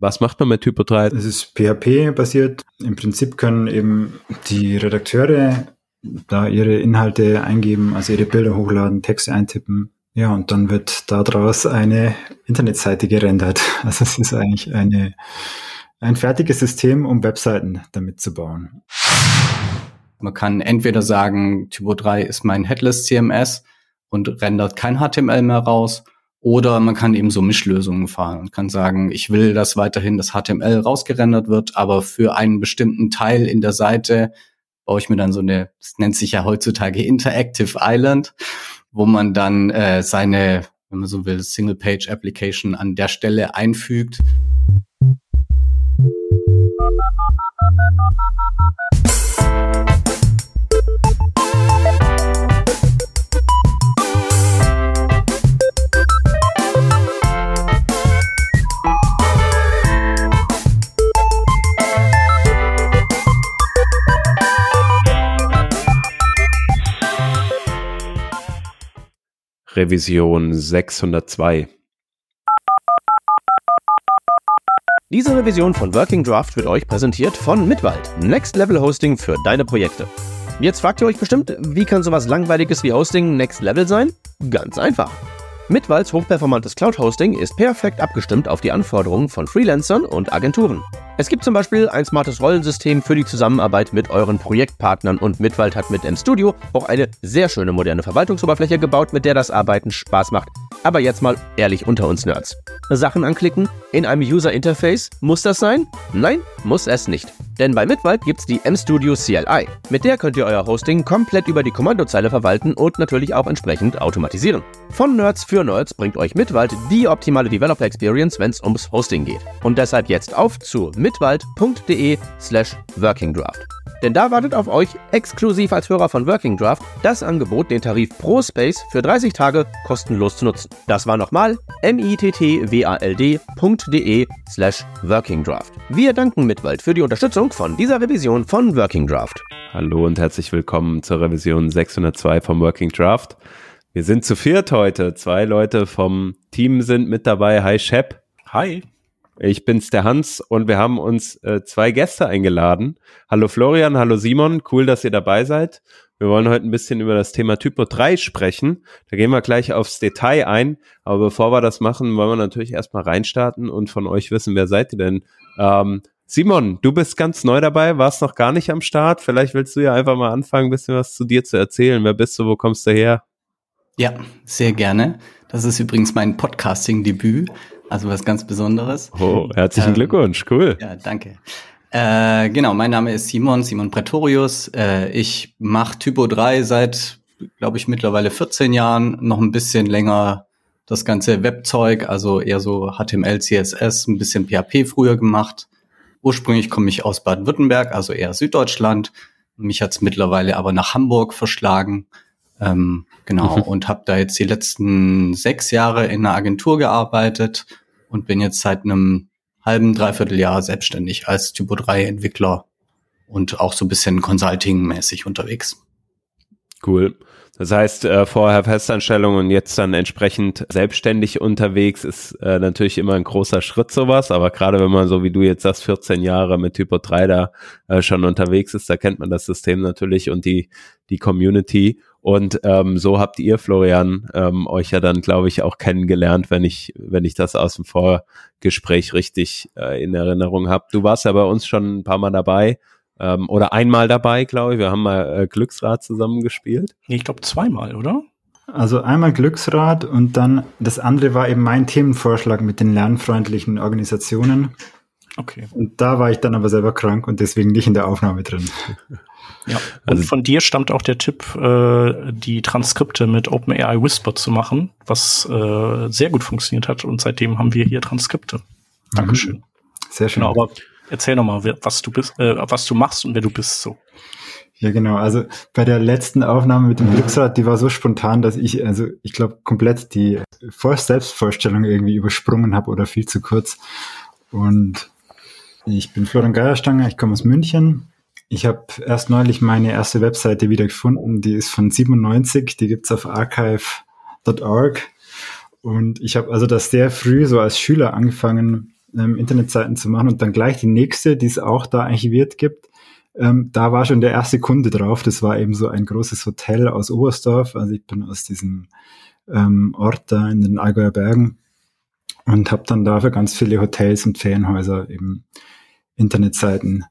Was macht man mit Typo 3? Es ist PHP-basiert. Im Prinzip können eben die Redakteure da ihre Inhalte eingeben, also ihre Bilder hochladen, Texte eintippen. Ja, und dann wird daraus eine Internetseite gerendert. Also es ist eigentlich eine, ein fertiges System, um Webseiten damit zu bauen. Man kann entweder sagen, Typo 3 ist mein Headless CMS und rendert kein HTML mehr raus, oder man kann eben so Mischlösungen fahren und kann sagen, ich will, dass weiterhin das HTML rausgerendert wird, aber für einen bestimmten Teil in der Seite baue ich mir dann so eine, das nennt sich ja heutzutage Interactive Island, wo man dann äh, seine, wenn man so will, Single-Page-Application an der Stelle einfügt. Revision 602. Diese Revision von Working Draft wird euch präsentiert von Mitwald, Next Level Hosting für deine Projekte. Jetzt fragt ihr euch bestimmt, wie kann sowas langweiliges wie Hosting Next Level sein? Ganz einfach. Mitwalds hochperformantes Cloud-Hosting ist perfekt abgestimmt auf die Anforderungen von Freelancern und Agenturen. Es gibt zum Beispiel ein smartes Rollensystem für die Zusammenarbeit mit euren Projektpartnern und Mitwald hat mit MStudio auch eine sehr schöne moderne Verwaltungsoberfläche gebaut, mit der das Arbeiten Spaß macht. Aber jetzt mal ehrlich unter uns Nerds. Sachen anklicken in einem User Interface, muss das sein? Nein, muss es nicht. Denn bei Mitwald gibt's die MStudio CLI. Mit der könnt ihr euer Hosting komplett über die Kommandozeile verwalten und natürlich auch entsprechend automatisieren. Von Nerds für Nerds bringt euch Mitwald die optimale Developer Experience, wenn's ums Hosting geht. Und deshalb jetzt auf zu mitwald.de slash workingdraft. Denn da wartet auf euch, exklusiv als Hörer von Working Draft, das Angebot, den Tarif Pro Space für 30 Tage kostenlos zu nutzen. Das war nochmal mittwald.de slash Working Draft. Wir danken Mitwald für die Unterstützung von dieser Revision von Working Draft. Hallo und herzlich willkommen zur Revision 602 vom Working Draft. Wir sind zu viert heute. Zwei Leute vom Team sind mit dabei. Hi Shep. Hi. Ich bin's der Hans und wir haben uns äh, zwei Gäste eingeladen. Hallo Florian, hallo Simon, cool, dass ihr dabei seid. Wir wollen heute ein bisschen über das Thema Typo 3 sprechen. Da gehen wir gleich aufs Detail ein. Aber bevor wir das machen, wollen wir natürlich erstmal reinstarten und von euch wissen, wer seid ihr denn? Ähm, Simon, du bist ganz neu dabei, warst noch gar nicht am Start. Vielleicht willst du ja einfach mal anfangen, ein bisschen was zu dir zu erzählen. Wer bist du, wo kommst du her? Ja, sehr gerne. Das ist übrigens mein Podcasting-Debüt. Also was ganz Besonderes. Oh, herzlichen ähm, Glückwunsch, cool. Ja, danke. Äh, genau, mein Name ist Simon, Simon Pretorius. Äh, ich mache Typo 3 seit, glaube ich, mittlerweile 14 Jahren, noch ein bisschen länger das ganze Webzeug, also eher so HTML, CSS, ein bisschen PHP früher gemacht. Ursprünglich komme ich aus Baden-Württemberg, also eher Süddeutschland. Mich hat's mittlerweile aber nach Hamburg verschlagen. Ähm, genau, mhm. und habe da jetzt die letzten sechs Jahre in einer Agentur gearbeitet und bin jetzt seit einem halben, dreiviertel Jahr selbstständig als Typo 3 Entwickler und auch so ein bisschen Consulting-mäßig unterwegs. Cool. Das heißt, äh, vorher Festanstellung und jetzt dann entsprechend selbstständig unterwegs ist äh, natürlich immer ein großer Schritt sowas, aber gerade wenn man so wie du jetzt sagst, 14 Jahre mit Typo 3 da äh, schon unterwegs ist, da kennt man das System natürlich und die, die Community und ähm, so habt ihr, Florian, ähm, euch ja dann, glaube ich, auch kennengelernt, wenn ich, wenn ich das aus dem Vorgespräch richtig äh, in Erinnerung habe. Du warst ja bei uns schon ein paar Mal dabei ähm, oder einmal dabei, glaube ich. Wir haben mal äh, Glücksrad zusammengespielt. Ich glaube zweimal, oder? Also einmal Glücksrad und dann das andere war eben mein Themenvorschlag mit den lernfreundlichen Organisationen. Okay. Und da war ich dann aber selber krank und deswegen nicht in der Aufnahme drin. Ja. Und also, von dir stammt auch der Tipp, äh, die Transkripte mit OpenAI Whisper zu machen, was äh, sehr gut funktioniert hat. Und seitdem haben wir hier Transkripte. Mhm. Dankeschön. Sehr schön. Genau, aber erzähl noch mal, was du bist, äh, was du machst und wer du bist. So. Ja, genau. Also bei der letzten Aufnahme mit dem Glücksrad, die war so spontan, dass ich, also ich glaube, komplett die Vor Selbstvorstellung irgendwie übersprungen habe oder viel zu kurz. Und ich bin Florian Geierstanger, ich komme aus München, ich habe erst neulich meine erste Webseite wieder gefunden, die ist von 97, die gibt's auf archive.org. Und ich habe also das sehr früh so als Schüler angefangen, ähm, Internetseiten zu machen und dann gleich die nächste, die es auch da archiviert gibt. Ähm, da war schon der erste Kunde drauf. Das war eben so ein großes Hotel aus Oberstdorf. Also ich bin aus diesem ähm, Ort da in den Allgäuer Bergen und habe dann dafür ganz viele Hotels und Ferienhäuser eben Internetseiten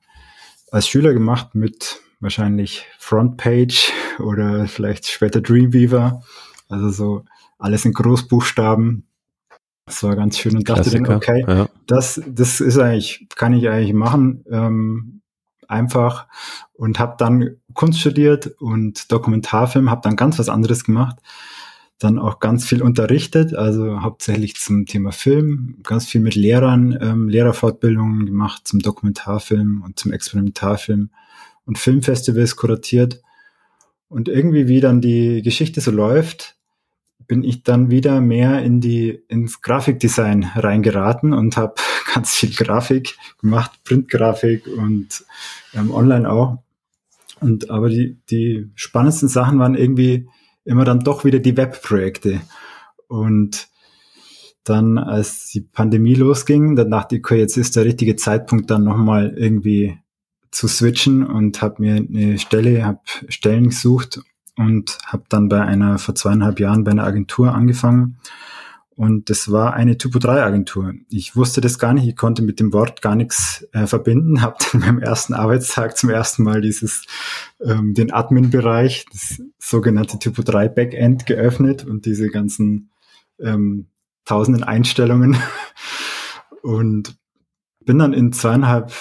als Schüler gemacht mit wahrscheinlich Frontpage oder vielleicht später Dreamweaver. Also so alles in Großbuchstaben. Das war ganz schön und dachte dann, okay, ja. das, das ist eigentlich, kann ich eigentlich machen, ähm, einfach und habe dann Kunst studiert und Dokumentarfilm, habe dann ganz was anderes gemacht dann auch ganz viel unterrichtet, also hauptsächlich zum Thema Film, ganz viel mit Lehrern, ähm, Lehrerfortbildungen gemacht zum Dokumentarfilm und zum Experimentarfilm und Filmfestivals kuratiert. Und irgendwie, wie dann die Geschichte so läuft, bin ich dann wieder mehr in die ins Grafikdesign reingeraten und habe ganz viel Grafik gemacht, Printgrafik und ähm, online auch. Und aber die die spannendsten Sachen waren irgendwie immer dann doch wieder die Webprojekte. Und dann, als die Pandemie losging, dann dachte ich, okay, jetzt ist der richtige Zeitpunkt, dann nochmal irgendwie zu switchen und habe mir eine Stelle, habe Stellen gesucht und habe dann bei einer, vor zweieinhalb Jahren bei einer Agentur angefangen und das war eine Typo-3-Agentur. Ich wusste das gar nicht, ich konnte mit dem Wort gar nichts äh, verbinden, habe dann beim ersten Arbeitstag zum ersten Mal dieses, ähm, den Admin-Bereich, das sogenannte Typo-3-Backend geöffnet und diese ganzen ähm, tausenden Einstellungen und bin dann in zweieinhalb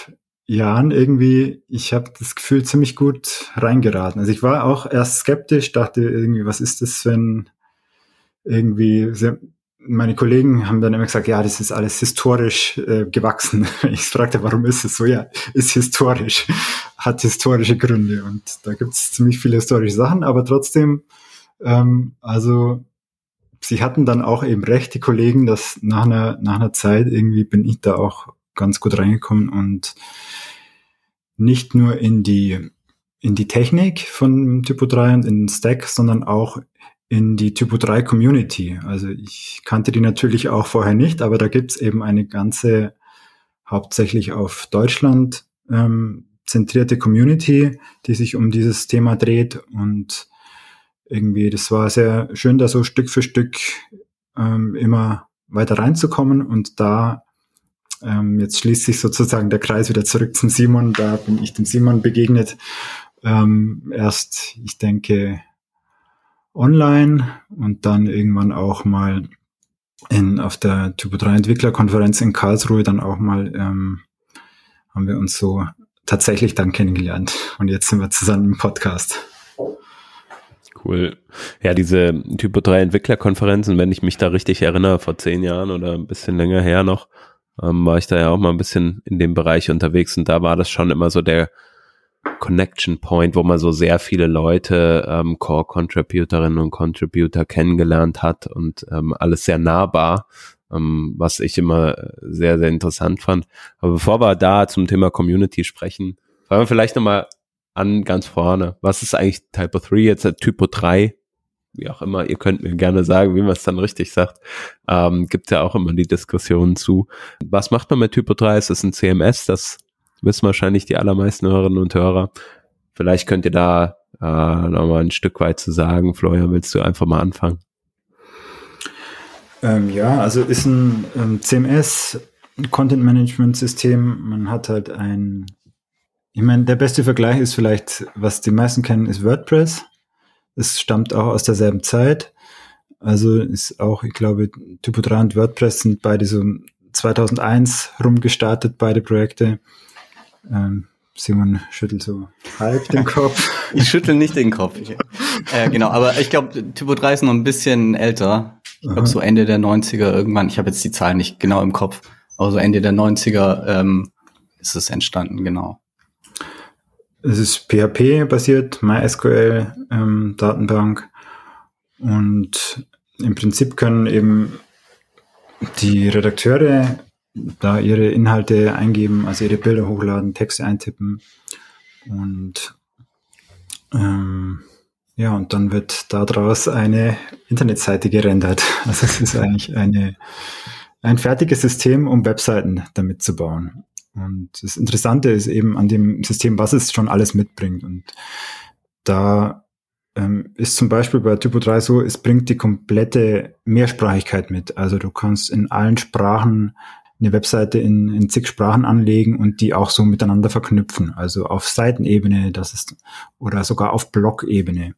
Jahren irgendwie, ich habe das Gefühl ziemlich gut reingeraten. Also ich war auch erst skeptisch, dachte irgendwie, was ist das, wenn irgendwie meine Kollegen haben dann immer gesagt, ja, das ist alles historisch äh, gewachsen. Ich fragte, warum ist es so? Ja, ist historisch, hat historische Gründe und da gibt es ziemlich viele historische Sachen, aber trotzdem, ähm, also sie hatten dann auch eben recht, die Kollegen, dass nach einer, nach einer Zeit irgendwie bin ich da auch ganz gut reingekommen und nicht nur in die in die Technik von Typo 3 und in den Stack, sondern auch in die Typo 3 Community. Also ich kannte die natürlich auch vorher nicht, aber da gibt's eben eine ganze hauptsächlich auf Deutschland ähm, zentrierte Community, die sich um dieses Thema dreht und irgendwie, das war sehr schön, da so Stück für Stück ähm, immer weiter reinzukommen und da ähm, jetzt schließt sich sozusagen der Kreis wieder zurück zum Simon. Da bin ich dem Simon begegnet. Ähm, erst, ich denke, online und dann irgendwann auch mal in, auf der Typo 3 Entwicklerkonferenz in Karlsruhe dann auch mal ähm, haben wir uns so tatsächlich dann kennengelernt und jetzt sind wir zusammen im Podcast. Cool. Ja, diese Typo 3 Entwicklerkonferenzen, wenn ich mich da richtig erinnere, vor zehn Jahren oder ein bisschen länger her noch, ähm, war ich da ja auch mal ein bisschen in dem Bereich unterwegs und da war das schon immer so der Connection Point, wo man so sehr viele Leute, ähm, Core-Contributorinnen und Contributor kennengelernt hat und ähm, alles sehr nahbar, ähm, was ich immer sehr, sehr interessant fand. Aber bevor wir da zum Thema Community sprechen, fangen wir vielleicht nochmal an ganz vorne. Was ist eigentlich Typo 3 jetzt, äh, Typo 3? Wie auch immer, ihr könnt mir gerne sagen, wie man es dann richtig sagt. Ähm, gibt ja auch immer die Diskussionen zu. Was macht man mit Typo 3? Ist es ein CMS, das wissen wahrscheinlich die allermeisten Hörerinnen und Hörer. Vielleicht könnt ihr da äh, nochmal ein Stück weit zu sagen. Florian, willst du einfach mal anfangen? Ähm, ja, also ist ein ähm, CMS, Content Management System. Man hat halt ein, ich meine, der beste Vergleich ist vielleicht, was die meisten kennen, ist WordPress. Es stammt auch aus derselben Zeit. Also ist auch, ich glaube, Typo 3 und WordPress sind beide so 2001 rumgestartet, beide Projekte. Ähm, Simon schüttelt so halb den Kopf. ich schüttel nicht den Kopf. äh, genau, aber ich glaube, Typo 3 ist noch ein bisschen älter. Ich glaube, so Ende der 90er irgendwann. Ich habe jetzt die Zahlen nicht genau im Kopf. Aber so Ende der 90er ähm, ist es entstanden, genau. Es ist PHP-basiert, MySQL ähm, Datenbank. Und im Prinzip können eben die Redakteure da ihre Inhalte eingeben, also ihre Bilder hochladen, Texte eintippen und ähm, ja, und dann wird daraus eine Internetseite gerendert. Also es ist eigentlich eine ein fertiges System, um Webseiten damit zu bauen. Und das Interessante ist eben an dem System, was es schon alles mitbringt. Und da ähm, ist zum Beispiel bei Typo 3 so, es bringt die komplette Mehrsprachigkeit mit. Also du kannst in allen Sprachen eine Webseite in, in zig Sprachen anlegen und die auch so miteinander verknüpfen. Also auf Seitenebene, das ist, oder sogar auf Blog-Ebene.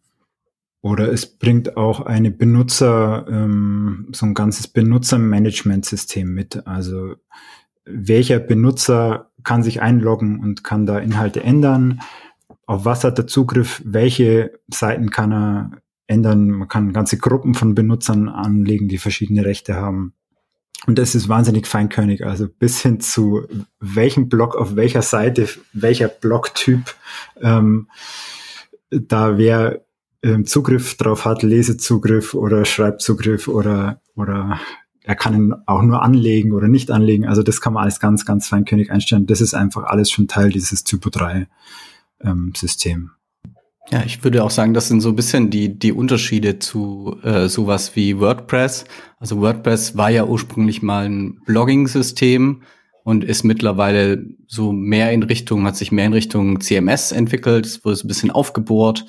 Oder es bringt auch eine Benutzer, ähm, so ein ganzes Benutzermanagementsystem mit. Also welcher Benutzer kann sich einloggen und kann da Inhalte ändern? Auf was hat er Zugriff? Welche Seiten kann er ändern? Man kann ganze Gruppen von Benutzern anlegen, die verschiedene Rechte haben. Und das ist wahnsinnig feinkörnig, also bis hin zu welchem Blog auf welcher Seite, welcher Blogtyp ähm, da wer ähm, Zugriff drauf hat, Lesezugriff oder Schreibzugriff oder, oder er kann ihn auch nur anlegen oder nicht anlegen. Also das kann man alles ganz, ganz feinkönig einstellen. Das ist einfach alles schon Teil dieses Typo 3 ähm, System. Ja, ich würde auch sagen, das sind so ein bisschen die, die Unterschiede zu äh, sowas wie WordPress. Also WordPress war ja ursprünglich mal ein Blogging-System und ist mittlerweile so mehr in Richtung, hat sich mehr in Richtung CMS entwickelt, es wurde so ein bisschen aufgebohrt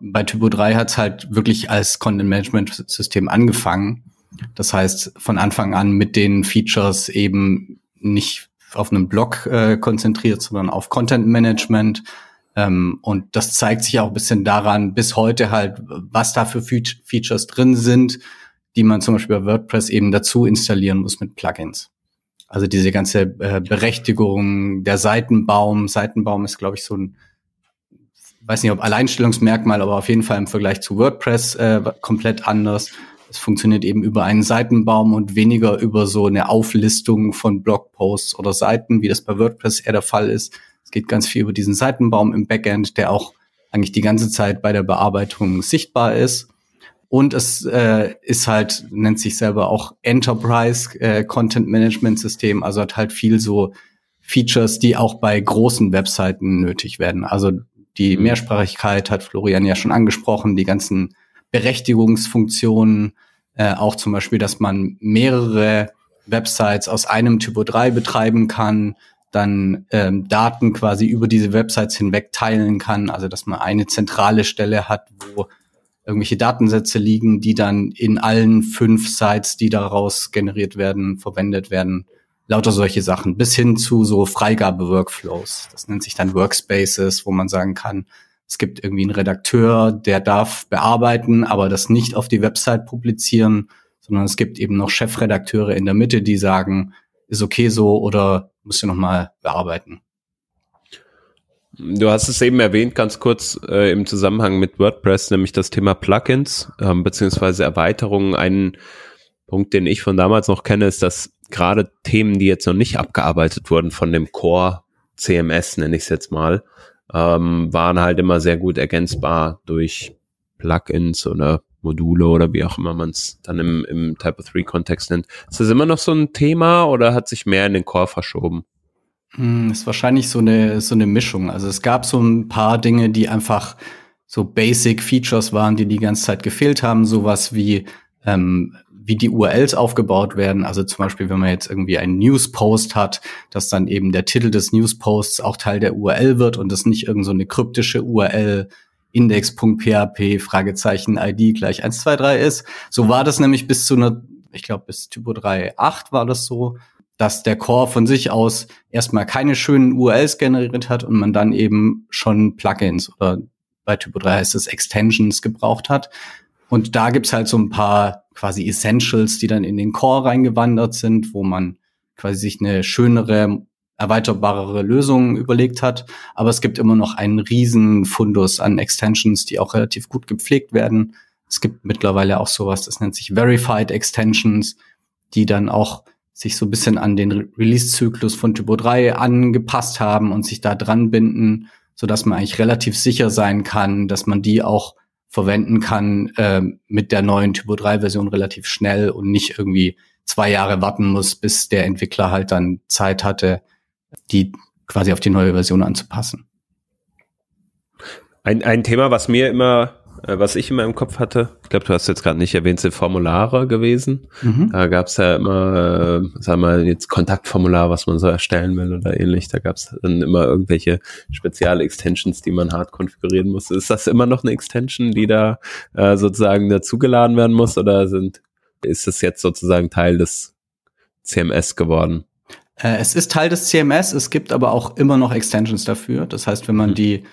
bei Typo 3 hat es halt wirklich als Content-Management-System angefangen. Das heißt, von Anfang an mit den Features eben nicht auf einem Blog äh, konzentriert, sondern auf Content-Management. Ähm, und das zeigt sich auch ein bisschen daran, bis heute halt, was da für Fe Features drin sind, die man zum Beispiel bei WordPress eben dazu installieren muss mit Plugins. Also diese ganze äh, Berechtigung, der Seitenbaum. Seitenbaum ist, glaube ich, so ein weiß nicht, ob Alleinstellungsmerkmal, aber auf jeden Fall im Vergleich zu WordPress äh, komplett anders. Es funktioniert eben über einen Seitenbaum und weniger über so eine Auflistung von Blogposts oder Seiten, wie das bei WordPress eher der Fall ist. Es geht ganz viel über diesen Seitenbaum im Backend, der auch eigentlich die ganze Zeit bei der Bearbeitung sichtbar ist. Und es äh, ist halt, nennt sich selber auch Enterprise äh, Content Management System, also hat halt viel so Features, die auch bei großen Webseiten nötig werden. Also die mhm. Mehrsprachigkeit hat Florian ja schon angesprochen, die ganzen Berechtigungsfunktionen, äh, auch zum Beispiel, dass man mehrere Websites aus einem Typo 3 betreiben kann, dann ähm, Daten quasi über diese Websites hinweg teilen kann, also dass man eine zentrale Stelle hat, wo irgendwelche Datensätze liegen, die dann in allen fünf Sites, die daraus generiert werden, verwendet werden. Lauter solche Sachen, bis hin zu so Freigabe-Workflows. Das nennt sich dann Workspaces, wo man sagen kann, es gibt irgendwie einen Redakteur, der darf bearbeiten, aber das nicht auf die Website publizieren, sondern es gibt eben noch Chefredakteure in der Mitte, die sagen, ist okay so oder musst du noch mal bearbeiten. Du hast es eben erwähnt, ganz kurz äh, im Zusammenhang mit WordPress, nämlich das Thema Plugins ähm, beziehungsweise Erweiterungen. Ein Punkt, den ich von damals noch kenne, ist, dass gerade Themen, die jetzt noch nicht abgearbeitet wurden von dem Core CMS, nenne ich es jetzt mal, ähm, waren halt immer sehr gut ergänzbar durch Plugins oder Module oder wie auch immer man es dann im, im Type 3 Kontext nennt. Ist das immer noch so ein Thema oder hat sich mehr in den Core verschoben? Hm, ist wahrscheinlich so eine, so eine Mischung. Also es gab so ein paar Dinge, die einfach so Basic Features waren, die die ganze Zeit gefehlt haben. Sowas wie ähm, wie die URLs aufgebaut werden. Also zum Beispiel, wenn man jetzt irgendwie einen Newspost hat, dass dann eben der Titel des Newsposts auch Teil der URL wird und das nicht irgend so eine kryptische URL index.php Fragezeichen ID gleich 123 ist. So war das nämlich bis zu einer, ich glaube bis Typo 3.8 war das so, dass der Core von sich aus erstmal keine schönen URLs generiert hat und man dann eben schon Plugins oder bei Typo 3 heißt es Extensions gebraucht hat. Und da gibt's halt so ein paar quasi Essentials, die dann in den Core reingewandert sind, wo man quasi sich eine schönere, erweiterbarere Lösung überlegt hat. Aber es gibt immer noch einen riesen Fundus an Extensions, die auch relativ gut gepflegt werden. Es gibt mittlerweile auch sowas, das nennt sich Verified Extensions, die dann auch sich so ein bisschen an den Release-Zyklus von Typo 3 angepasst haben und sich da dran binden, so dass man eigentlich relativ sicher sein kann, dass man die auch verwenden kann äh, mit der neuen Typo 3 Version relativ schnell und nicht irgendwie zwei Jahre warten muss, bis der Entwickler halt dann Zeit hatte, die quasi auf die neue Version anzupassen. Ein, ein Thema, was mir immer äh, was ich in meinem Kopf hatte, ich glaube, du hast jetzt gerade nicht erwähnt, sind Formulare gewesen. Mhm. Da gab es ja immer, äh, sagen wir jetzt Kontaktformular, was man so erstellen will oder ähnlich. Da gab es dann immer irgendwelche Spezial-Extensions, die man hart konfigurieren muss. Ist das immer noch eine Extension, die da äh, sozusagen dazugeladen werden muss oder sind, ist es jetzt sozusagen Teil des CMS geworden? Äh, es ist Teil des CMS, es gibt aber auch immer noch Extensions dafür. Das heißt, wenn man mhm. die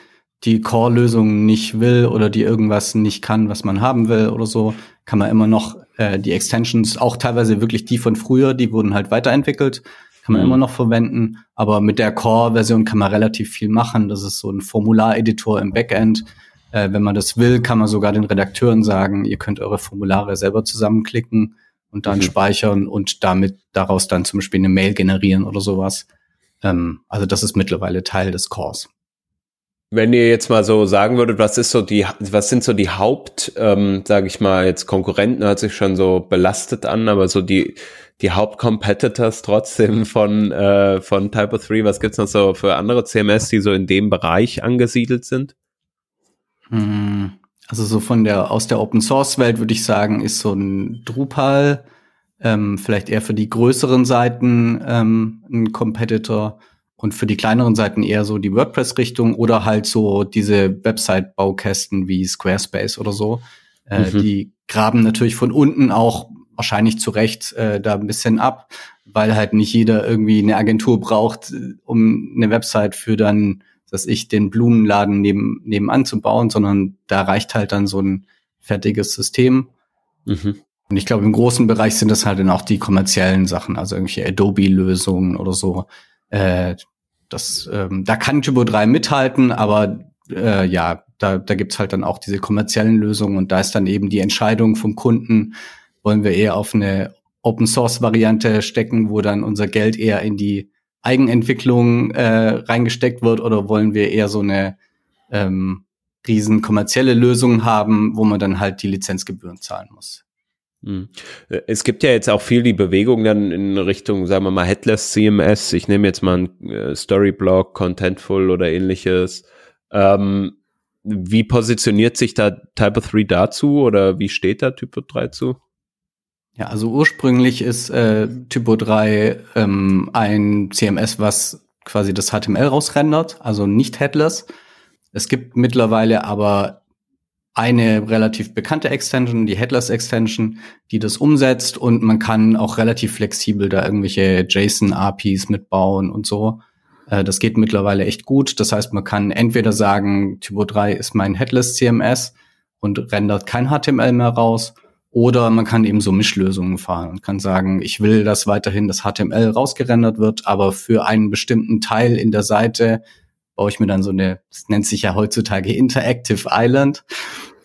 die Core-Lösung nicht will oder die irgendwas nicht kann, was man haben will oder so, kann man immer noch äh, die Extensions, auch teilweise wirklich die von früher, die wurden halt weiterentwickelt, kann man mhm. immer noch verwenden. Aber mit der Core-Version kann man relativ viel machen. Das ist so ein Formulareditor im Backend. Äh, wenn man das will, kann man sogar den Redakteuren sagen, ihr könnt eure Formulare selber zusammenklicken und dann mhm. speichern und damit daraus dann zum Beispiel eine Mail generieren oder sowas. Ähm, also das ist mittlerweile Teil des Cores. Wenn ihr jetzt mal so sagen würdet, was ist so die, was sind so die Haupt, ähm, sage ich mal, jetzt Konkurrenten hört sich schon so belastet an, aber so die die Hauptcompetitors trotzdem von äh, von Typo 3, was gibt's noch so für andere CMS, die so in dem Bereich angesiedelt sind? Hm, also so von der aus der Open Source Welt würde ich sagen, ist so ein Drupal ähm, vielleicht eher für die größeren Seiten ähm, ein Competitor und für die kleineren Seiten eher so die WordPress-Richtung oder halt so diese Website-Baukästen wie Squarespace oder so. Äh, mhm. Die graben natürlich von unten auch wahrscheinlich zu Recht äh, da ein bisschen ab, weil halt nicht jeder irgendwie eine Agentur braucht, äh, um eine Website für dann, dass ich den Blumenladen neben, nebenan zu bauen, sondern da reicht halt dann so ein fertiges System. Mhm. Und ich glaube, im großen Bereich sind das halt dann auch die kommerziellen Sachen, also irgendwelche Adobe-Lösungen oder so, äh, das, ähm, da kann Typo 3 mithalten, aber äh, ja, da, da gibt's halt dann auch diese kommerziellen Lösungen und da ist dann eben die Entscheidung vom Kunden, wollen wir eher auf eine Open Source Variante stecken, wo dann unser Geld eher in die Eigenentwicklung äh, reingesteckt wird oder wollen wir eher so eine ähm, riesen kommerzielle Lösung haben, wo man dann halt die Lizenzgebühren zahlen muss. Hm. Äh, es gibt ja jetzt auch viel die Bewegung dann in Richtung, sagen wir mal, Headless CMS. Ich nehme jetzt mal ein äh, Storyblock, Contentful oder ähnliches. Ähm, wie positioniert sich da Typo 3 dazu oder wie steht da Typo 3 zu? Ja, also ursprünglich ist äh, Typo 3 ähm, ein CMS, was quasi das HTML rausrendert, also nicht headless. Es gibt mittlerweile aber eine relativ bekannte Extension, die Headless Extension, die das umsetzt und man kann auch relativ flexibel da irgendwelche JSON-APIs mitbauen und so. Äh, das geht mittlerweile echt gut. Das heißt, man kann entweder sagen, Typo 3 ist mein Headless CMS und rendert kein HTML mehr raus, oder man kann eben so Mischlösungen fahren und kann sagen, ich will, dass weiterhin das HTML rausgerendert wird, aber für einen bestimmten Teil in der Seite baue ich mir dann so eine, das nennt sich ja heutzutage Interactive Island,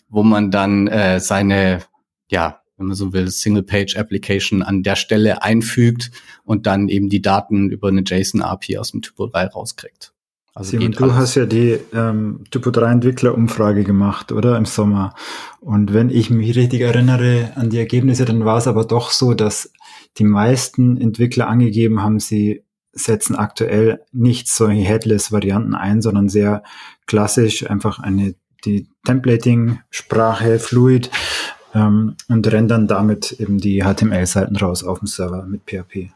wo man dann äh, seine, ja, wenn man so will, Single-Page-Application an der Stelle einfügt und dann eben die Daten über eine JSON-API aus dem Typo 3 rauskriegt. Also Simon, du alles. hast ja die ähm, Typo 3 Entwickler-Umfrage gemacht, oder? Im Sommer. Und wenn ich mich richtig erinnere an die Ergebnisse, dann war es aber doch so, dass die meisten Entwickler angegeben haben, sie setzen aktuell nicht solche Headless-Varianten ein, sondern sehr klassisch einfach eine die Templating-Sprache Fluid ähm, und rendern damit eben die HTML-Seiten raus auf dem Server mit PHP.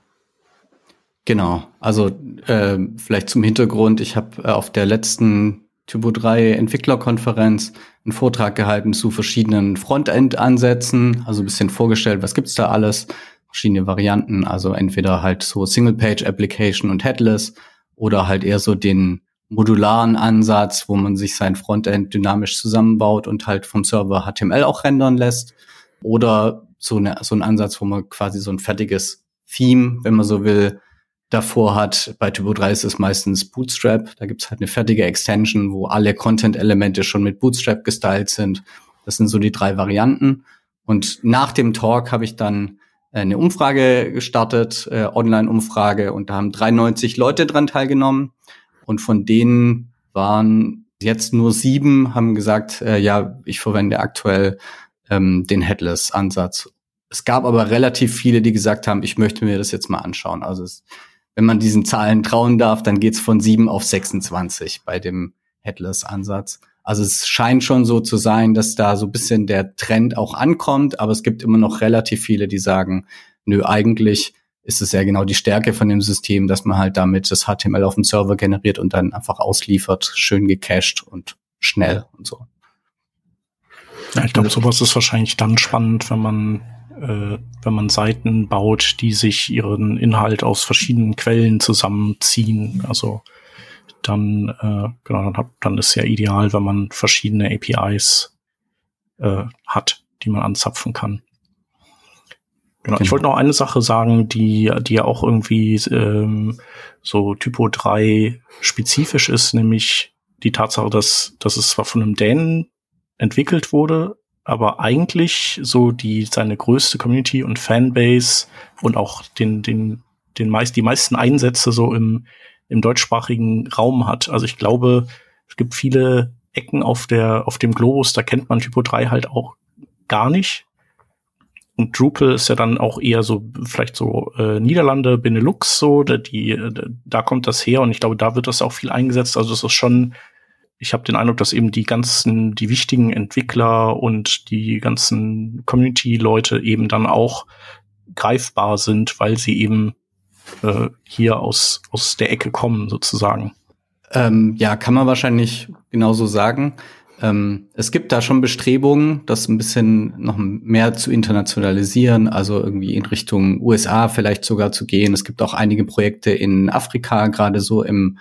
Genau, also äh, vielleicht zum Hintergrund, ich habe äh, auf der letzten Typo 3 Entwicklerkonferenz einen Vortrag gehalten zu verschiedenen Frontend-Ansätzen, also ein bisschen vorgestellt, was gibt's da alles? Verschiedene Varianten, also entweder halt so Single-Page-Application und Headless oder halt eher so den modularen Ansatz, wo man sich sein Frontend dynamisch zusammenbaut und halt vom Server HTML auch rendern lässt. Oder so, eine, so ein Ansatz, wo man quasi so ein fertiges Theme, wenn man so will, davor hat. Bei Typo 3 ist es meistens Bootstrap. Da gibt's halt eine fertige Extension, wo alle Content-Elemente schon mit Bootstrap gestylt sind. Das sind so die drei Varianten. Und nach dem Talk habe ich dann eine Umfrage gestartet, äh, Online-Umfrage, und da haben 93 Leute dran teilgenommen. Und von denen waren jetzt nur sieben, haben gesagt, äh, ja, ich verwende aktuell ähm, den Headless-Ansatz. Es gab aber relativ viele, die gesagt haben, ich möchte mir das jetzt mal anschauen. Also es, wenn man diesen Zahlen trauen darf, dann geht's von sieben auf 26 bei dem Headless-Ansatz. Also es scheint schon so zu sein, dass da so ein bisschen der Trend auch ankommt, aber es gibt immer noch relativ viele, die sagen, nö, eigentlich ist es ja genau die Stärke von dem System, dass man halt damit das HTML auf dem Server generiert und dann einfach ausliefert, schön gecached und schnell und so. Ja, ich glaube, sowas ist wahrscheinlich dann spannend, wenn man äh, wenn man Seiten baut, die sich ihren Inhalt aus verschiedenen Quellen zusammenziehen. Also dann, äh, genau, dann, hat, dann ist ja ideal, wenn man verschiedene APIs äh, hat, die man anzapfen kann. Genau. Ich wollte noch eine Sache sagen, die, die ja auch irgendwie ähm, so Typo 3 spezifisch ist, nämlich die Tatsache, dass, dass es zwar von einem Dänen entwickelt wurde, aber eigentlich so die seine größte Community und Fanbase und auch den den den meist die meisten Einsätze so im im deutschsprachigen Raum hat. Also ich glaube, es gibt viele Ecken auf der auf dem Globus, da kennt man Typo 3 halt auch gar nicht. Und Drupal ist ja dann auch eher so vielleicht so äh, Niederlande, Benelux so, da, die da kommt das her und ich glaube, da wird das auch viel eingesetzt. Also es ist schon ich habe den Eindruck, dass eben die ganzen, die wichtigen Entwickler und die ganzen Community-Leute eben dann auch greifbar sind, weil sie eben äh, hier aus, aus der Ecke kommen, sozusagen. Ähm, ja, kann man wahrscheinlich genauso sagen. Ähm, es gibt da schon Bestrebungen, das ein bisschen noch mehr zu internationalisieren, also irgendwie in Richtung USA vielleicht sogar zu gehen. Es gibt auch einige Projekte in Afrika, gerade so im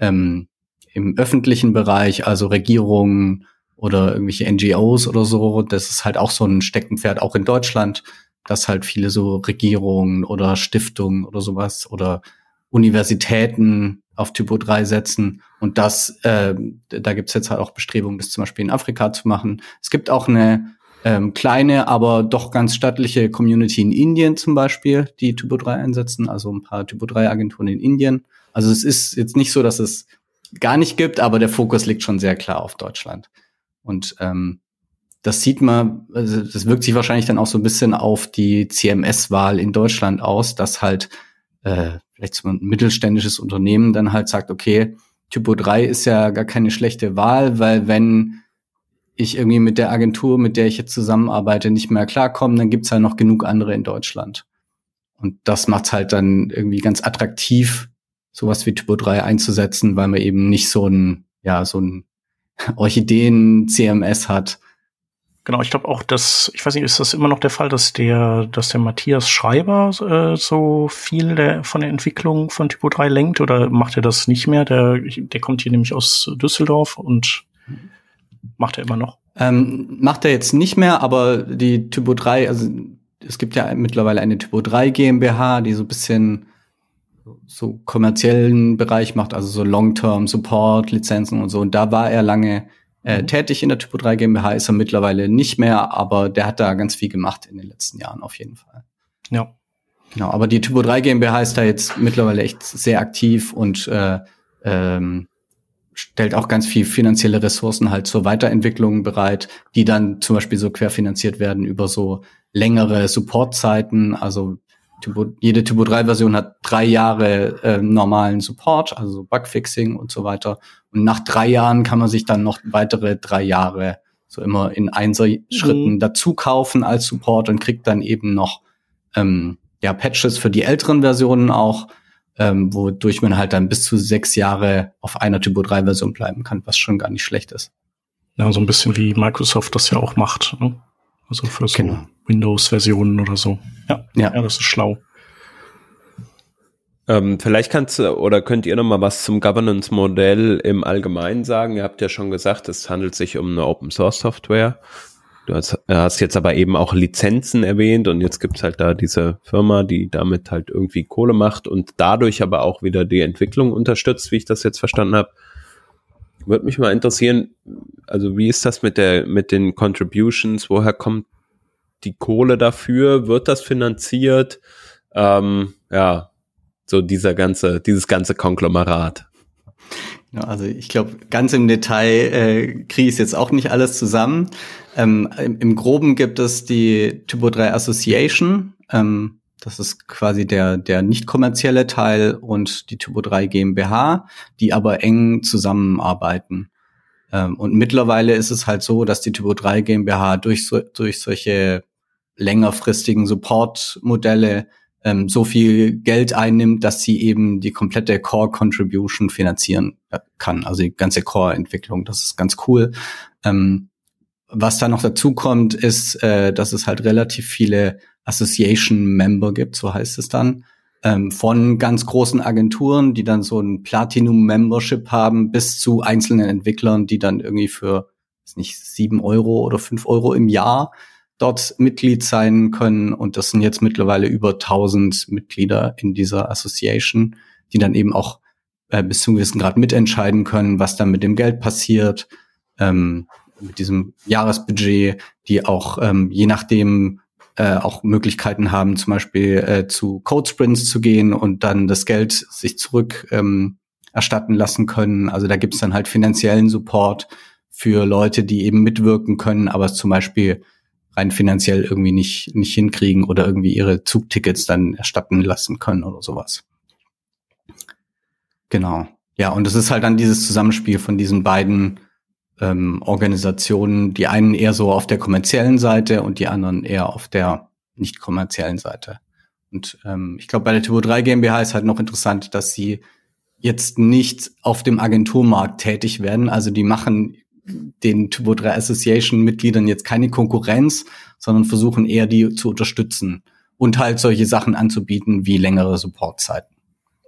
ähm, im öffentlichen Bereich, also Regierungen oder irgendwelche NGOs oder so, das ist halt auch so ein Steckenpferd, auch in Deutschland, dass halt viele so Regierungen oder Stiftungen oder sowas oder Universitäten auf Typo 3 setzen. Und das, äh, da gibt's jetzt halt auch Bestrebungen, das zum Beispiel in Afrika zu machen. Es gibt auch eine ähm, kleine, aber doch ganz stattliche Community in Indien zum Beispiel, die Typo 3 einsetzen, also ein paar Typo 3 Agenturen in Indien. Also es ist jetzt nicht so, dass es gar nicht gibt, aber der Fokus liegt schon sehr klar auf Deutschland. Und ähm, das sieht man, also das wirkt sich wahrscheinlich dann auch so ein bisschen auf die CMS-Wahl in Deutschland aus, dass halt äh, vielleicht so ein mittelständisches Unternehmen dann halt sagt, okay, Typo 3 ist ja gar keine schlechte Wahl, weil wenn ich irgendwie mit der Agentur, mit der ich jetzt zusammenarbeite, nicht mehr klarkomme, dann gibt's ja noch genug andere in Deutschland. Und das macht's halt dann irgendwie ganz attraktiv, sowas wie Typo 3 einzusetzen, weil man eben nicht so ein, ja, so ein Orchideen-CMS hat. Genau, ich glaube auch, dass, ich weiß nicht, ist das immer noch der Fall, dass der, dass der Matthias Schreiber äh, so viel der, von der Entwicklung von Typo 3 lenkt oder macht er das nicht mehr? Der, der kommt hier nämlich aus Düsseldorf und macht er immer noch? Ähm, macht er jetzt nicht mehr, aber die Typo 3, also es gibt ja mittlerweile eine Typo 3 GmbH, die so ein bisschen so kommerziellen Bereich macht, also so Long-Term Support, Lizenzen und so. Und da war er lange äh, mhm. tätig in der Typo 3 GmbH, ist er mittlerweile nicht mehr, aber der hat da ganz viel gemacht in den letzten Jahren auf jeden Fall. Ja. Genau, aber die Typo 3 GmbH ist da jetzt mittlerweile echt sehr aktiv und äh, ähm, stellt auch ganz viel finanzielle Ressourcen halt zur Weiterentwicklung bereit, die dann zum Beispiel so querfinanziert werden über so längere Supportzeiten. Also Typo, jede Typo 3 Version hat drei Jahre äh, normalen Support, also Bugfixing und so weiter. Und nach drei Jahren kann man sich dann noch weitere drei Jahre so immer in Einser-Schritten mhm. dazu kaufen als Support und kriegt dann eben noch ähm, ja Patches für die älteren Versionen auch, ähm, wodurch man halt dann bis zu sechs Jahre auf einer Typo 3 Version bleiben kann, was schon gar nicht schlecht ist. Ja, so ein bisschen wie Microsoft das ja auch macht. Ne? Also für so genau. Windows-Versionen oder so. Ja, ja, ja, das ist schlau. Ähm, vielleicht kannst du oder könnt ihr noch mal was zum Governance-Modell im Allgemeinen sagen? Ihr habt ja schon gesagt, es handelt sich um eine Open-Source-Software. Du hast, hast, jetzt aber eben auch Lizenzen erwähnt und jetzt gibt's halt da diese Firma, die damit halt irgendwie Kohle macht und dadurch aber auch wieder die Entwicklung unterstützt, wie ich das jetzt verstanden habe. Würde mich mal interessieren, also wie ist das mit der mit den Contributions? Woher kommt die Kohle dafür? Wird das finanziert? Ähm, ja, so dieser ganze, dieses ganze Konglomerat. Ja, also ich glaube, ganz im Detail äh, kriege ich jetzt auch nicht alles zusammen. Ähm, im, im, Groben gibt es die Typo 3 Association. Ähm, das ist quasi der, der nicht kommerzielle Teil und die Typo 3 GmbH, die aber eng zusammenarbeiten. Ähm, und mittlerweile ist es halt so, dass die Typo 3 GmbH durch, so, durch solche längerfristigen Support-Modelle ähm, so viel Geld einnimmt, dass sie eben die komplette Core Contribution finanzieren äh, kann, also die ganze Core-Entwicklung. Das ist ganz cool. Ähm, was da noch dazu kommt, ist, äh, dass es halt relativ viele Association-Member gibt, so heißt es dann, ähm, von ganz großen Agenturen, die dann so ein Platinum-Membership haben, bis zu einzelnen Entwicklern, die dann irgendwie für, ist nicht, sieben Euro oder fünf Euro im Jahr dort Mitglied sein können. Und das sind jetzt mittlerweile über 1000 Mitglieder in dieser Association, die dann eben auch äh, bis zu einem gewissen Grad mitentscheiden können, was dann mit dem Geld passiert, ähm, mit diesem Jahresbudget, die auch ähm, je nachdem äh, auch Möglichkeiten haben, zum Beispiel äh, zu Code Sprints zu gehen und dann das Geld sich zurück ähm, erstatten lassen können. Also da gibt's dann halt finanziellen Support für Leute, die eben mitwirken können, aber es zum Beispiel rein finanziell irgendwie nicht, nicht hinkriegen oder irgendwie ihre Zugtickets dann erstatten lassen können oder sowas. Genau. Ja, und es ist halt dann dieses Zusammenspiel von diesen beiden ähm, Organisationen, die einen eher so auf der kommerziellen Seite und die anderen eher auf der nicht kommerziellen Seite. Und ähm, ich glaube, bei der Typo 3 GmbH ist halt noch interessant, dass sie jetzt nicht auf dem Agenturmarkt tätig werden. Also die machen den Typo 3 Association Mitgliedern jetzt keine Konkurrenz, sondern versuchen eher die zu unterstützen und halt solche Sachen anzubieten wie längere Supportzeiten.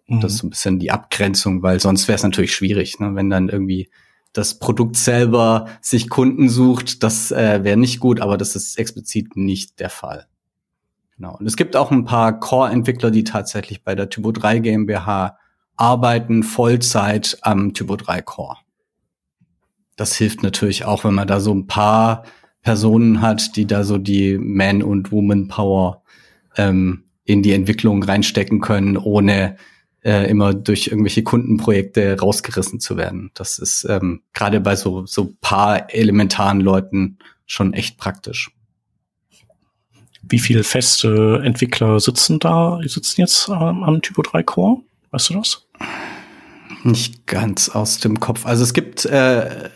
Mhm. Das ist so ein bisschen die Abgrenzung, weil sonst wäre es natürlich schwierig, ne, wenn dann irgendwie das Produkt selber sich Kunden sucht, das äh, wäre nicht gut, aber das ist explizit nicht der Fall. Genau. Und es gibt auch ein paar Core-Entwickler, die tatsächlich bei der Typo 3 GmbH arbeiten, Vollzeit am Typo 3 Core. Das hilft natürlich auch, wenn man da so ein paar Personen hat, die da so die Man- und Woman-Power ähm, in die Entwicklung reinstecken können, ohne äh, immer durch irgendwelche Kundenprojekte rausgerissen zu werden. Das ist ähm, gerade bei so, so paar elementaren Leuten schon echt praktisch. Wie viele feste Entwickler sitzen da, sitzen jetzt ähm, am Typo 3 Core? Weißt du das? Nicht ganz aus dem Kopf. Also es gibt äh,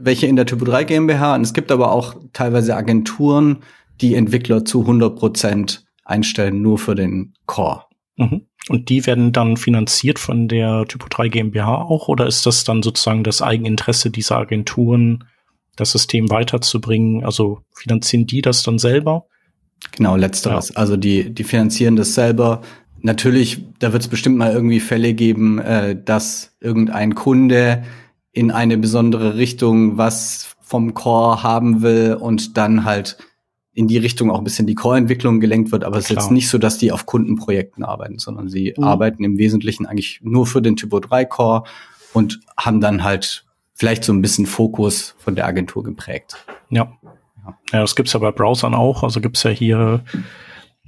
welche in der Typo 3 GmbH und es gibt aber auch teilweise Agenturen, die Entwickler zu 100 Prozent einstellen, nur für den Core. Mhm. Und die werden dann finanziert von der Typo 3 GmbH auch oder ist das dann sozusagen das Eigeninteresse dieser Agenturen, das System weiterzubringen? Also finanzieren die das dann selber? Genau, letzteres. Ja. Also die, die finanzieren das selber. Natürlich, da wird es bestimmt mal irgendwie Fälle geben, äh, dass irgendein Kunde in eine besondere Richtung was vom Core haben will und dann halt in die Richtung auch ein bisschen die Core-Entwicklung gelenkt wird, aber es ist jetzt nicht so, dass die auf Kundenprojekten arbeiten, sondern sie mhm. arbeiten im Wesentlichen eigentlich nur für den Typo 3 Core und haben dann halt vielleicht so ein bisschen Fokus von der Agentur geprägt. Ja. Ja, ja das gibt's ja bei Browsern auch. Also gibt's ja hier,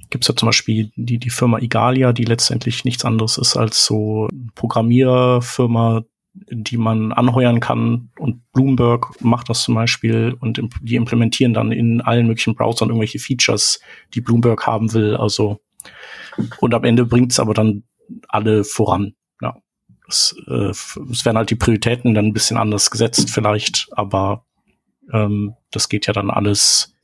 gibt's ja zum Beispiel die, die Firma Igalia, die letztendlich nichts anderes ist als so Programmierfirma, die man anheuern kann. Und Bloomberg macht das zum Beispiel und die implementieren dann in allen möglichen Browsern irgendwelche Features, die Bloomberg haben will. Also und am Ende bringt es aber dann alle voran. Ja, es, äh, es werden halt die Prioritäten dann ein bisschen anders gesetzt vielleicht, aber ähm, das geht ja dann alles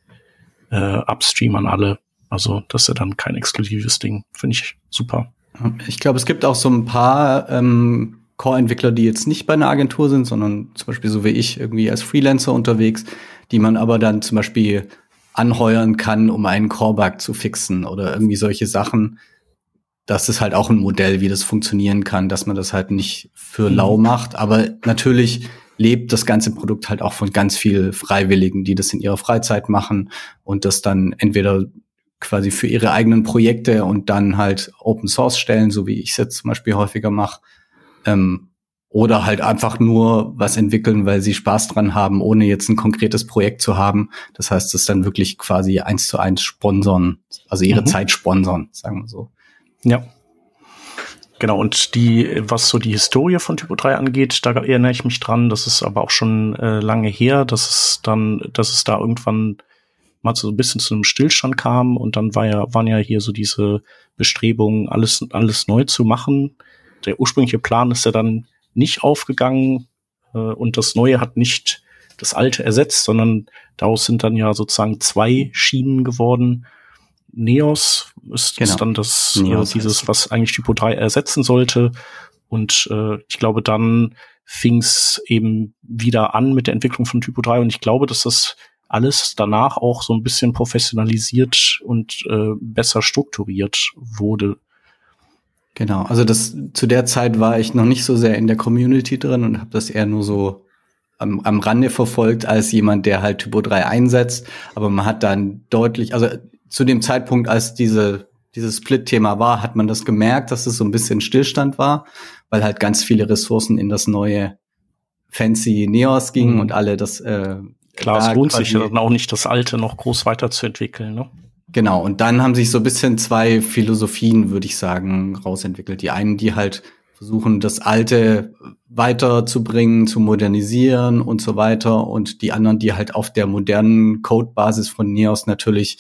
äh, upstream an alle. Also das ist ja dann kein exklusives Ding. Finde ich super. Ich glaube, es gibt auch so ein paar ähm, Core-Entwickler, die jetzt nicht bei einer Agentur sind, sondern zum Beispiel so wie ich irgendwie als Freelancer unterwegs, die man aber dann zum Beispiel anheuern kann, um einen Core-Bug zu fixen oder irgendwie solche Sachen. Das ist halt auch ein Modell, wie das funktionieren kann, dass man das halt nicht für mhm. lau macht. Aber natürlich lebt das ganze Produkt halt auch von ganz viel Freiwilligen, die das in ihrer Freizeit machen und das dann entweder quasi für ihre eigenen Projekte und dann halt Open Source stellen, so wie ich es jetzt zum Beispiel häufiger mache, ähm, oder halt einfach nur was entwickeln, weil sie Spaß dran haben, ohne jetzt ein konkretes Projekt zu haben. Das heißt, das dann wirklich quasi eins zu eins sponsern, also ihre mhm. Zeit sponsern, sagen wir so. Ja. Genau, und die, was so die Historie von Typo 3 angeht, da erinnere ich mich dran, das ist aber auch schon äh, lange her, dass es dann, dass es da irgendwann mal so ein bisschen zu einem Stillstand kam und dann war ja, waren ja hier so diese Bestrebungen, alles, alles neu zu machen der ursprüngliche Plan ist ja dann nicht aufgegangen. Äh, und das Neue hat nicht das Alte ersetzt, sondern daraus sind dann ja sozusagen zwei Schienen geworden. Neos ist, genau. ist dann das äh, Neos dieses, was eigentlich Typo 3 ersetzen sollte. Und äh, ich glaube, dann fing es eben wieder an mit der Entwicklung von Typo 3. Und ich glaube, dass das alles danach auch so ein bisschen professionalisiert und äh, besser strukturiert wurde. Genau, also das zu der Zeit war ich noch nicht so sehr in der Community drin und habe das eher nur so am, am Rande verfolgt als jemand, der halt Typo 3 einsetzt. Aber man hat dann deutlich, also zu dem Zeitpunkt, als diese dieses Split-Thema war, hat man das gemerkt, dass es so ein bisschen Stillstand war, weil halt ganz viele Ressourcen in das neue fancy Neos gingen mhm. und alle das äh, Klar, es lohnt sich ja dann auch nicht, das Alte noch groß weiterzuentwickeln. Ne? Genau, und dann haben sich so ein bisschen zwei Philosophien, würde ich sagen, rausentwickelt. Die einen, die halt versuchen, das Alte weiterzubringen, zu modernisieren und so weiter. Und die anderen, die halt auf der modernen Codebasis von Neos natürlich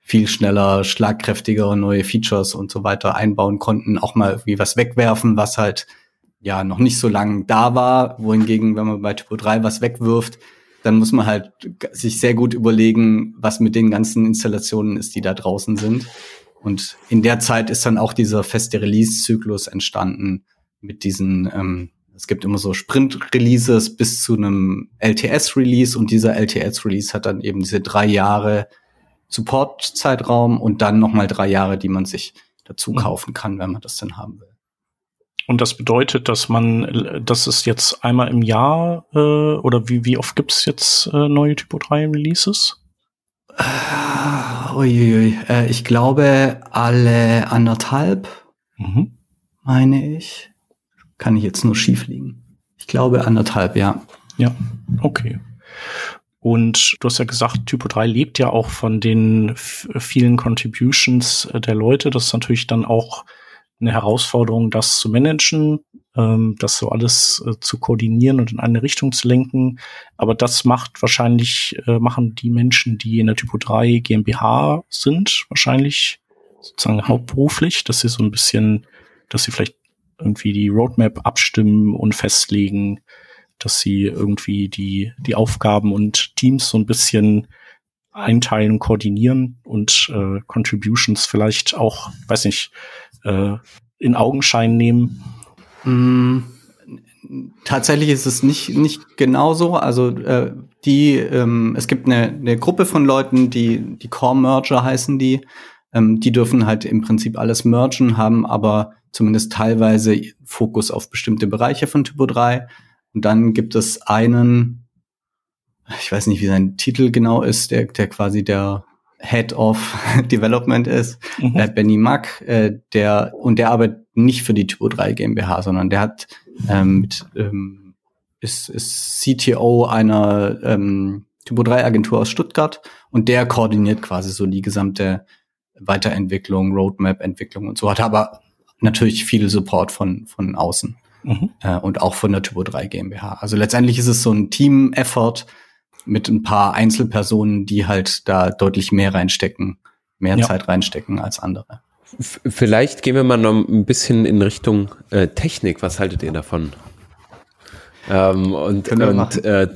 viel schneller, schlagkräftiger neue Features und so weiter einbauen konnten, auch mal irgendwie was wegwerfen, was halt ja noch nicht so lang da war, wohingegen, wenn man bei Typo 3 was wegwirft, dann muss man halt sich sehr gut überlegen, was mit den ganzen Installationen ist, die da draußen sind. Und in der Zeit ist dann auch dieser feste Release-Zyklus entstanden mit diesen, ähm, es gibt immer so Sprint-Releases bis zu einem LTS-Release und dieser LTS-Release hat dann eben diese drei Jahre Support-Zeitraum und dann nochmal drei Jahre, die man sich dazu mhm. kaufen kann, wenn man das dann haben will. Und das bedeutet, dass man, dass es jetzt einmal im Jahr äh, oder wie, wie oft gibt es jetzt äh, neue Typo 3 Releases? Uiuiui. Äh, ich glaube alle anderthalb, mhm. meine ich. Kann ich jetzt nur schief liegen. Ich glaube anderthalb, ja. Ja, okay. Und du hast ja gesagt, Typo 3 lebt ja auch von den vielen Contributions äh, der Leute. Das ist natürlich dann auch eine Herausforderung, das zu managen, ähm, das so alles äh, zu koordinieren und in eine Richtung zu lenken. Aber das macht wahrscheinlich, äh, machen die Menschen, die in der Typo 3 GmbH sind, wahrscheinlich sozusagen hauptberuflich, dass sie so ein bisschen, dass sie vielleicht irgendwie die Roadmap abstimmen und festlegen, dass sie irgendwie die, die Aufgaben und Teams so ein bisschen einteilen, koordinieren und äh, Contributions vielleicht auch, weiß nicht, äh, in Augenschein nehmen? Mm, tatsächlich ist es nicht, nicht genauso. Also äh, die, ähm, es gibt eine, eine Gruppe von Leuten, die, die Core-Merger heißen die. Ähm, die dürfen halt im Prinzip alles mergen, haben aber zumindest teilweise Fokus auf bestimmte Bereiche von Typo 3. Und dann gibt es einen, ich weiß nicht, wie sein Titel genau ist, der, der quasi der Head of Development ist, mhm. äh, Benny Mack, äh, der und der arbeitet nicht für die Typo 3 GmbH, sondern der hat ähm, mit, ähm, ist, ist CTO einer ähm, Typo 3 Agentur aus Stuttgart und der koordiniert quasi so die gesamte Weiterentwicklung, Roadmap-Entwicklung und so hat aber natürlich viel Support von von außen mhm. äh, und auch von der Typo 3 GmbH. Also letztendlich ist es so ein Team-Effort, mit ein paar Einzelpersonen, die halt da deutlich mehr reinstecken, mehr ja. Zeit reinstecken als andere. Vielleicht gehen wir mal noch ein bisschen in Richtung äh, Technik. Was haltet ihr davon? Ähm, und und äh,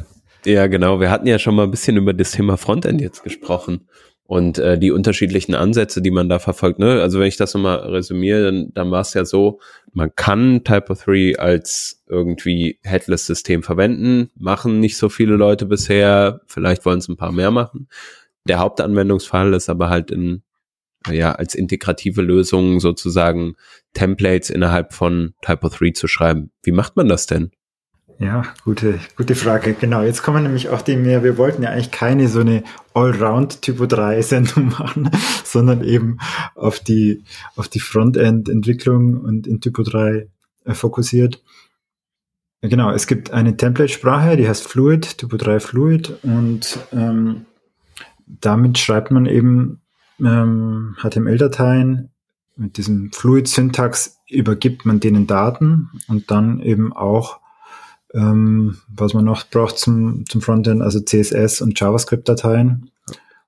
ja, genau. Wir hatten ja schon mal ein bisschen über das Thema Frontend jetzt gesprochen und äh, die unterschiedlichen Ansätze, die man da verfolgt. Ne? Also wenn ich das nochmal resümiere, dann, dann war es ja so, man kann Typo 3 als irgendwie Headless-System verwenden, machen nicht so viele Leute bisher, vielleicht wollen es ein paar mehr machen. Der Hauptanwendungsfall ist aber halt in, ja, als integrative Lösung sozusagen Templates innerhalb von Typo 3 zu schreiben. Wie macht man das denn? Ja, gute, gute Frage. Genau, jetzt kommen nämlich auch die mehr, wir wollten ja eigentlich keine so eine Allround Typo 3 Sendung machen, sondern eben auf die, auf die Frontend-Entwicklung und in Typo 3 äh, fokussiert. Genau, es gibt eine Template-Sprache, die heißt Fluid, Typo 3 Fluid und ähm, damit schreibt man eben ähm, HTML-Dateien. Mit diesem Fluid-Syntax übergibt man denen Daten und dann eben auch ähm, was man noch braucht zum, zum Frontend, also CSS und JavaScript-Dateien.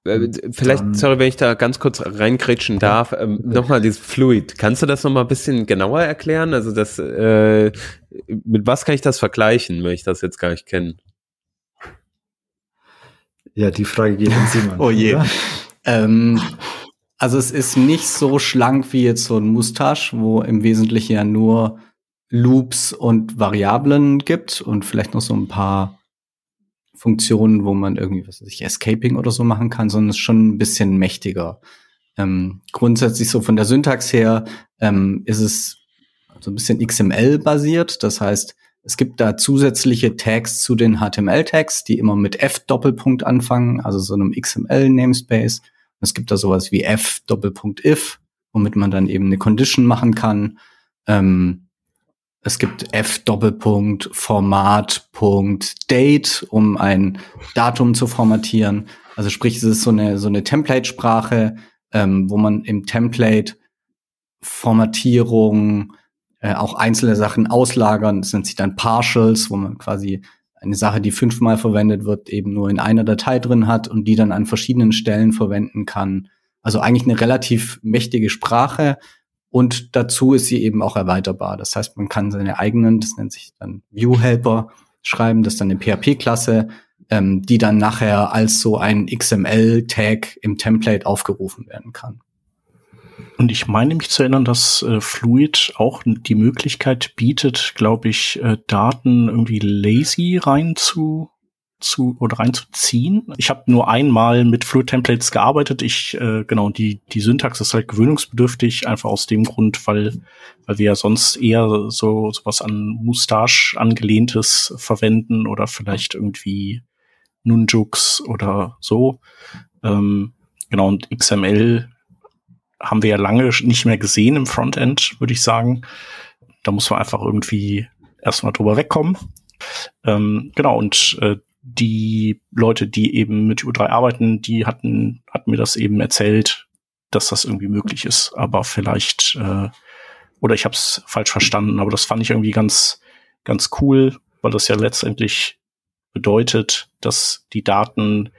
Äh, vielleicht, Dann, sorry, wenn ich da ganz kurz reinkrätschen darf, ähm, nochmal dieses Fluid. Kannst du das nochmal ein bisschen genauer erklären? Also das, äh, mit was kann ich das vergleichen, wenn ich das jetzt gar nicht kenne? Ja, die Frage geht an Simon. oh je. Ähm, also es ist nicht so schlank wie jetzt so ein Mustache, wo im Wesentlichen ja nur Loops und Variablen gibt und vielleicht noch so ein paar Funktionen, wo man irgendwie, was weiß ich, Escaping oder so machen kann, sondern ist schon ein bisschen mächtiger. Ähm, grundsätzlich so von der Syntax her ähm, ist es so ein bisschen XML-basiert. Das heißt, es gibt da zusätzliche Tags zu den HTML-Tags, die immer mit F-Doppelpunkt anfangen, also so einem XML-Namespace. Es gibt da sowas wie F-Doppelpunkt-if, womit man dann eben eine Condition machen kann. Ähm, es gibt f-Doppelpunkt Format.Punkt Date, um ein Datum zu formatieren. Also sprich, es ist so eine, so eine Template-Sprache, ähm, wo man im Template Formatierung, äh, auch einzelne Sachen auslagern. Das nennt sich dann Partials, wo man quasi eine Sache, die fünfmal verwendet wird, eben nur in einer Datei drin hat und die dann an verschiedenen Stellen verwenden kann. Also eigentlich eine relativ mächtige Sprache, und dazu ist sie eben auch erweiterbar. Das heißt, man kann seine eigenen, das nennt sich dann View Helper, schreiben, das ist dann eine PHP-Klasse, ähm, die dann nachher als so ein XML-Tag im Template aufgerufen werden kann. Und ich meine mich zu erinnern, dass äh, Fluid auch die Möglichkeit bietet, glaube ich, äh, Daten irgendwie lazy rein zu zu oder reinzuziehen. Ich habe nur einmal mit Fluid Templates gearbeitet. Ich äh, genau die die Syntax ist halt gewöhnungsbedürftig, einfach aus dem Grund, weil weil wir ja sonst eher so sowas an Mustache angelehntes verwenden oder vielleicht irgendwie Nunjuks oder so. Ähm, genau und XML haben wir ja lange nicht mehr gesehen im Frontend, würde ich sagen. Da muss man einfach irgendwie erstmal drüber wegkommen. Ähm, genau, und äh, die Leute, die eben mit U3 arbeiten, die hatten, hatten mir das eben erzählt, dass das irgendwie möglich ist. Aber vielleicht, äh, oder ich habe es falsch verstanden, aber das fand ich irgendwie ganz, ganz cool, weil das ja letztendlich bedeutet, dass die Daten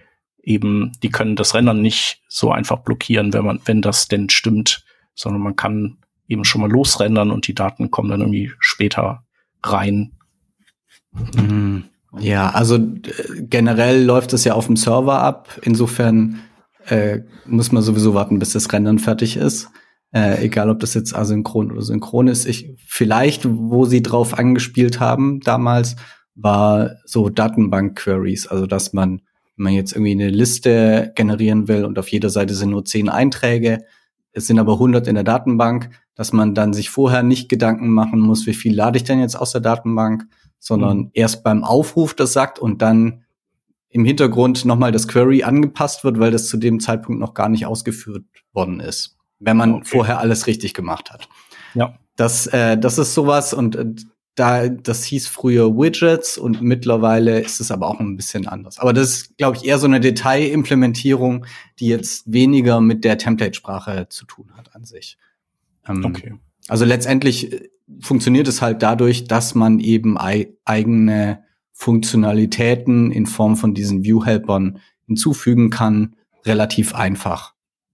eben, die können das Rendern nicht so einfach blockieren, wenn man, wenn das denn stimmt, sondern man kann eben schon mal losrendern und die Daten kommen dann irgendwie später rein. Mhm. Ja, also generell läuft es ja auf dem Server ab. Insofern äh, muss man sowieso warten, bis das Rendern fertig ist. Äh, egal, ob das jetzt asynchron oder synchron ist. Ich, vielleicht, wo sie drauf angespielt haben damals, war so Datenbank-Queries. Also, dass man, wenn man jetzt irgendwie eine Liste generieren will und auf jeder Seite sind nur zehn Einträge, es sind aber 100 in der Datenbank, dass man dann sich vorher nicht Gedanken machen muss, wie viel lade ich denn jetzt aus der Datenbank, sondern mhm. erst beim Aufruf das sagt und dann im Hintergrund nochmal das Query angepasst wird, weil das zu dem Zeitpunkt noch gar nicht ausgeführt worden ist, wenn man okay. vorher alles richtig gemacht hat. Ja. Das, äh, das ist sowas und äh, da, das hieß früher Widgets und mittlerweile ist es aber auch ein bisschen anders. Aber das ist, glaube ich, eher so eine Detailimplementierung, die jetzt weniger mit der Template-Sprache zu tun hat an sich. Ähm, okay. Also letztendlich äh, funktioniert es halt dadurch, dass man eben ei eigene Funktionalitäten in Form von diesen View-Helpern hinzufügen kann, relativ einfach.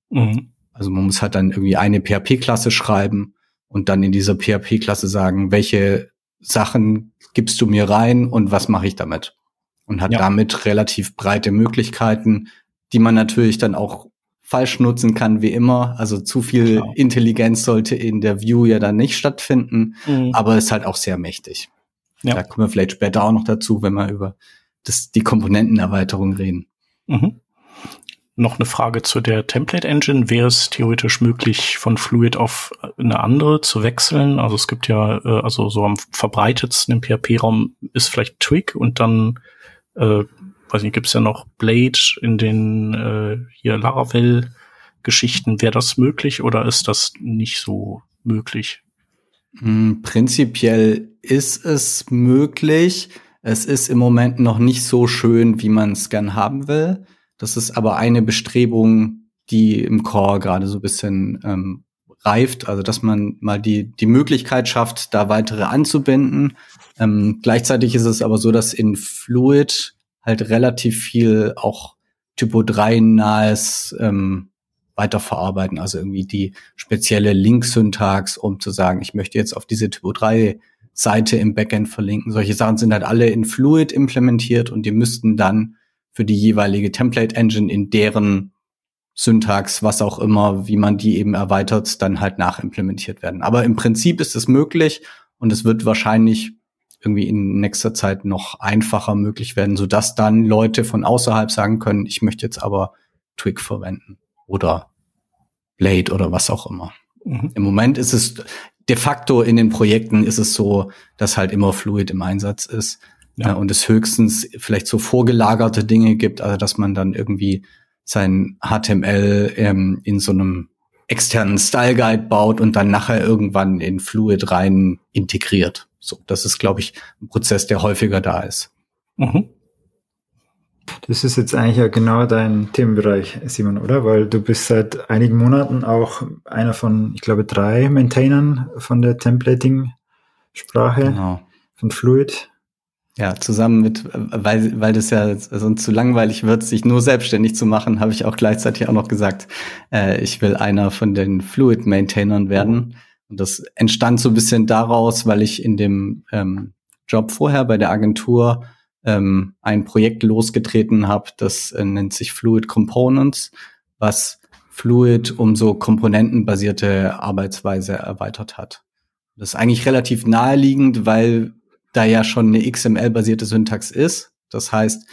Mhm. Also man muss halt dann irgendwie eine PHP-Klasse schreiben und dann in dieser PHP-Klasse sagen, welche Sachen gibst du mir rein und was mache ich damit? Und hat ja. damit relativ breite Möglichkeiten, die man natürlich dann auch falsch nutzen kann, wie immer. Also zu viel Klar. Intelligenz sollte in der View ja dann nicht stattfinden, mhm. aber ist halt auch sehr mächtig. Ja. Da kommen wir vielleicht später auch noch dazu, wenn wir über das, die Komponentenerweiterung reden. Mhm. Noch eine Frage zu der Template Engine. Wäre es theoretisch möglich, von Fluid auf eine andere zu wechseln? Also es gibt ja, äh, also so am verbreitetsten im PHP-Raum ist vielleicht Twig und dann äh, weiß nicht, gibt's ja noch Blade in den äh, hier Laravel-Geschichten. Wäre das möglich oder ist das nicht so möglich? Hm, prinzipiell ist es möglich. Es ist im Moment noch nicht so schön, wie man es gern haben will. Das ist aber eine Bestrebung, die im Core gerade so ein bisschen ähm, reift, also dass man mal die, die Möglichkeit schafft, da weitere anzubinden. Ähm, gleichzeitig ist es aber so, dass in Fluid halt relativ viel auch Typo 3 nahes ähm, weiterverarbeiten, also irgendwie die spezielle Link-Syntax, um zu sagen, ich möchte jetzt auf diese Typo 3 Seite im Backend verlinken. Solche Sachen sind halt alle in Fluid implementiert und die müssten dann für die jeweilige Template Engine in deren Syntax, was auch immer, wie man die eben erweitert, dann halt nachimplementiert werden. Aber im Prinzip ist es möglich und es wird wahrscheinlich irgendwie in nächster Zeit noch einfacher möglich werden, sodass dann Leute von außerhalb sagen können, ich möchte jetzt aber Twig verwenden oder Blade oder was auch immer. Mhm. Im Moment ist es de facto in den Projekten ist es so, dass halt immer Fluid im Einsatz ist ja. und es höchstens vielleicht so vorgelagerte Dinge gibt, also dass man dann irgendwie sein HTML ähm, in so einem externen Style Guide baut und dann nachher irgendwann in Fluid rein integriert. So, das ist, glaube ich, ein Prozess, der häufiger da ist. Mhm. Das ist jetzt eigentlich ja genau dein Themenbereich, Simon, oder? Weil du bist seit einigen Monaten auch einer von, ich glaube, drei Maintainern von der Templating-Sprache genau. von Fluid. Ja, zusammen mit, weil, weil das ja sonst zu langweilig wird, sich nur selbstständig zu machen, habe ich auch gleichzeitig auch noch gesagt, äh, ich will einer von den Fluid-Maintainern werden. Und das entstand so ein bisschen daraus, weil ich in dem ähm, Job vorher bei der Agentur ähm, ein Projekt losgetreten habe, das äh, nennt sich Fluid Components, was Fluid um so komponentenbasierte Arbeitsweise erweitert hat. Das ist eigentlich relativ naheliegend, weil da ja schon eine XML-basierte Syntax ist. Das heißt,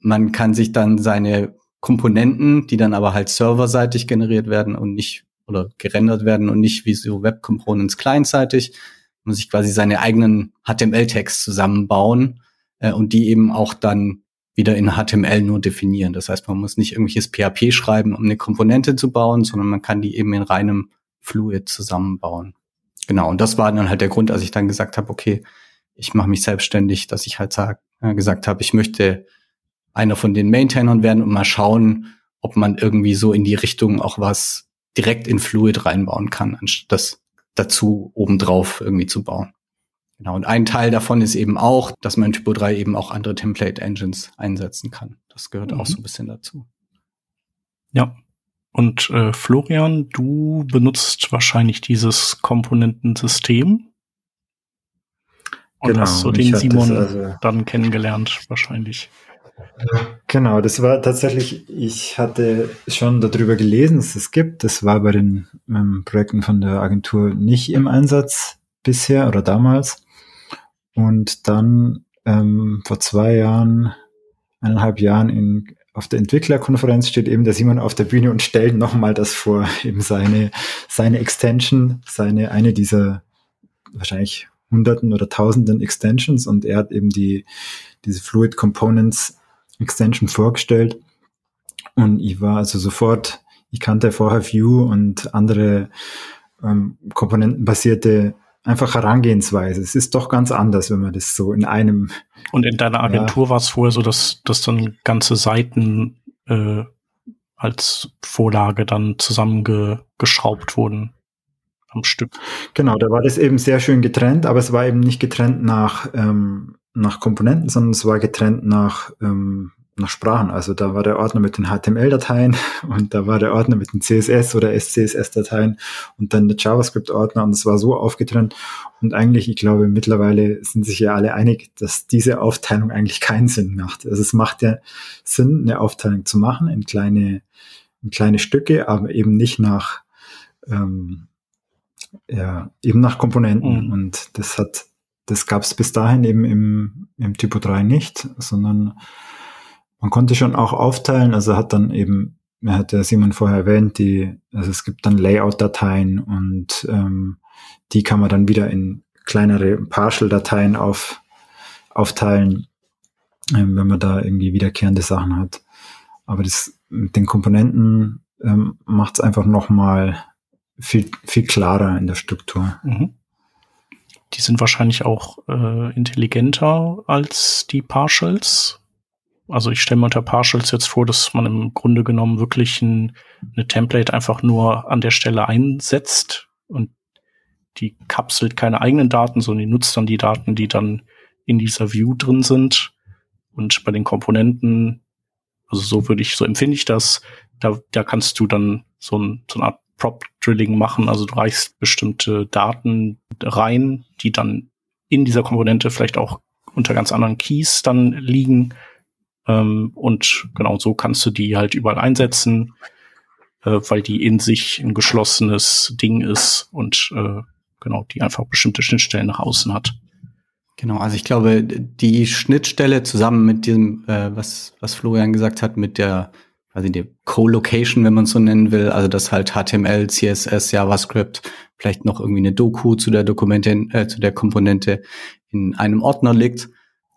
man kann sich dann seine Komponenten, die dann aber halt serverseitig generiert werden und nicht oder gerendert werden und nicht wie so Web Components clientseitig, muss sich quasi seine eigenen HTML-Tags zusammenbauen äh, und die eben auch dann wieder in HTML nur definieren. Das heißt, man muss nicht irgendwelches PHP schreiben, um eine Komponente zu bauen, sondern man kann die eben in reinem Fluid zusammenbauen. Genau, und das war dann halt der Grund, als ich dann gesagt habe, okay, ich mache mich selbstständig, dass ich halt sag, äh, gesagt habe, ich möchte einer von den Maintainern werden und mal schauen, ob man irgendwie so in die Richtung auch was direkt in Fluid reinbauen kann, anstatt das dazu obendrauf irgendwie zu bauen. Genau. Und ein Teil davon ist eben auch, dass man in Typo 3 eben auch andere Template Engines einsetzen kann. Das gehört mhm. auch so ein bisschen dazu. Ja. Und äh, Florian, du benutzt wahrscheinlich dieses Komponentensystem und genau, hast so den Simon also dann kennengelernt, wahrscheinlich. Genau, das war tatsächlich, ich hatte schon darüber gelesen, dass es gibt. Das war bei den ähm, Projekten von der Agentur nicht im Einsatz bisher oder damals. Und dann ähm, vor zwei Jahren, eineinhalb Jahren in, auf der Entwicklerkonferenz steht eben der Simon auf der Bühne und stellt nochmal das vor, eben seine, seine Extension, seine, eine dieser wahrscheinlich hunderten oder tausenden Extensions und er hat eben die, diese Fluid Components Extension vorgestellt und ich war also sofort, ich kannte vorher Vue und andere ähm, komponentenbasierte einfach Herangehensweise. Es ist doch ganz anders, wenn man das so in einem. Und in deiner Agentur ja. war es vorher so, dass, dass dann ganze Seiten äh, als Vorlage dann zusammengeschraubt wurden am Stück. Genau, da war das eben sehr schön getrennt, aber es war eben nicht getrennt nach, ähm, nach Komponenten, sondern es war getrennt nach, ähm, nach Sprachen. Also da war der Ordner mit den HTML-Dateien und da war der Ordner mit den CSS oder SCSS-Dateien und dann der JavaScript-Ordner und es war so aufgetrennt. Und eigentlich, ich glaube, mittlerweile sind sich ja alle einig, dass diese Aufteilung eigentlich keinen Sinn macht. Also es macht ja Sinn, eine Aufteilung zu machen in kleine, in kleine Stücke, aber eben nicht nach ähm, ja, eben nach Komponenten. Mhm. Und das hat, das gab es bis dahin eben im, im Typo 3 nicht, sondern man konnte schon auch aufteilen, also hat dann eben, er hat ja Simon vorher erwähnt, die, also es gibt dann Layout-Dateien und ähm, die kann man dann wieder in kleinere Partial-Dateien auf, aufteilen, ähm, wenn man da irgendwie wiederkehrende Sachen hat. Aber das mit den Komponenten ähm, macht es einfach nochmal viel, viel klarer in der Struktur. Mhm. Die sind wahrscheinlich auch äh, intelligenter als die Partials. Also ich stelle mir unter Partials jetzt vor, dass man im Grunde genommen wirklich ein, eine Template einfach nur an der Stelle einsetzt und die kapselt keine eigenen Daten, sondern die nutzt dann die Daten, die dann in dieser View drin sind. Und bei den Komponenten Also so würde ich, so empfinde ich das. Da, da kannst du dann so, ein, so eine Art Prop-Drilling machen. Also du reichst bestimmte Daten rein, die dann in dieser Komponente vielleicht auch unter ganz anderen Keys dann liegen. Ähm, und genau so kannst du die halt überall einsetzen, äh, weil die in sich ein geschlossenes Ding ist und äh, genau, die einfach bestimmte Schnittstellen nach außen hat. Genau, also ich glaube, die Schnittstelle zusammen mit dem, äh, was, was Florian gesagt hat, mit der, quasi der Co-Location, wenn man es so nennen will, also das halt HTML, CSS, JavaScript, vielleicht noch irgendwie eine Doku zu der Dokumente, äh, zu der Komponente in einem Ordner liegt.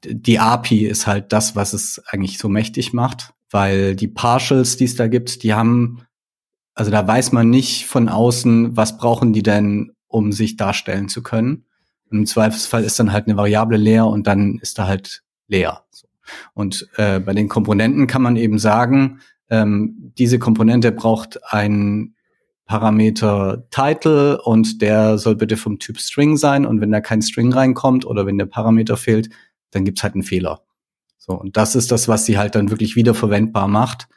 Die API ist halt das, was es eigentlich so mächtig macht, weil die Partials, die es da gibt, die haben, also da weiß man nicht von außen, was brauchen die denn, um sich darstellen zu können. Und Im Zweifelsfall ist dann halt eine Variable leer und dann ist da halt leer. Und äh, bei den Komponenten kann man eben sagen, ähm, diese Komponente braucht einen Parameter Title und der soll bitte vom Typ String sein. Und wenn da kein String reinkommt oder wenn der Parameter fehlt, dann gibt's halt einen Fehler. So, und das ist das, was sie halt dann wirklich wiederverwendbar macht.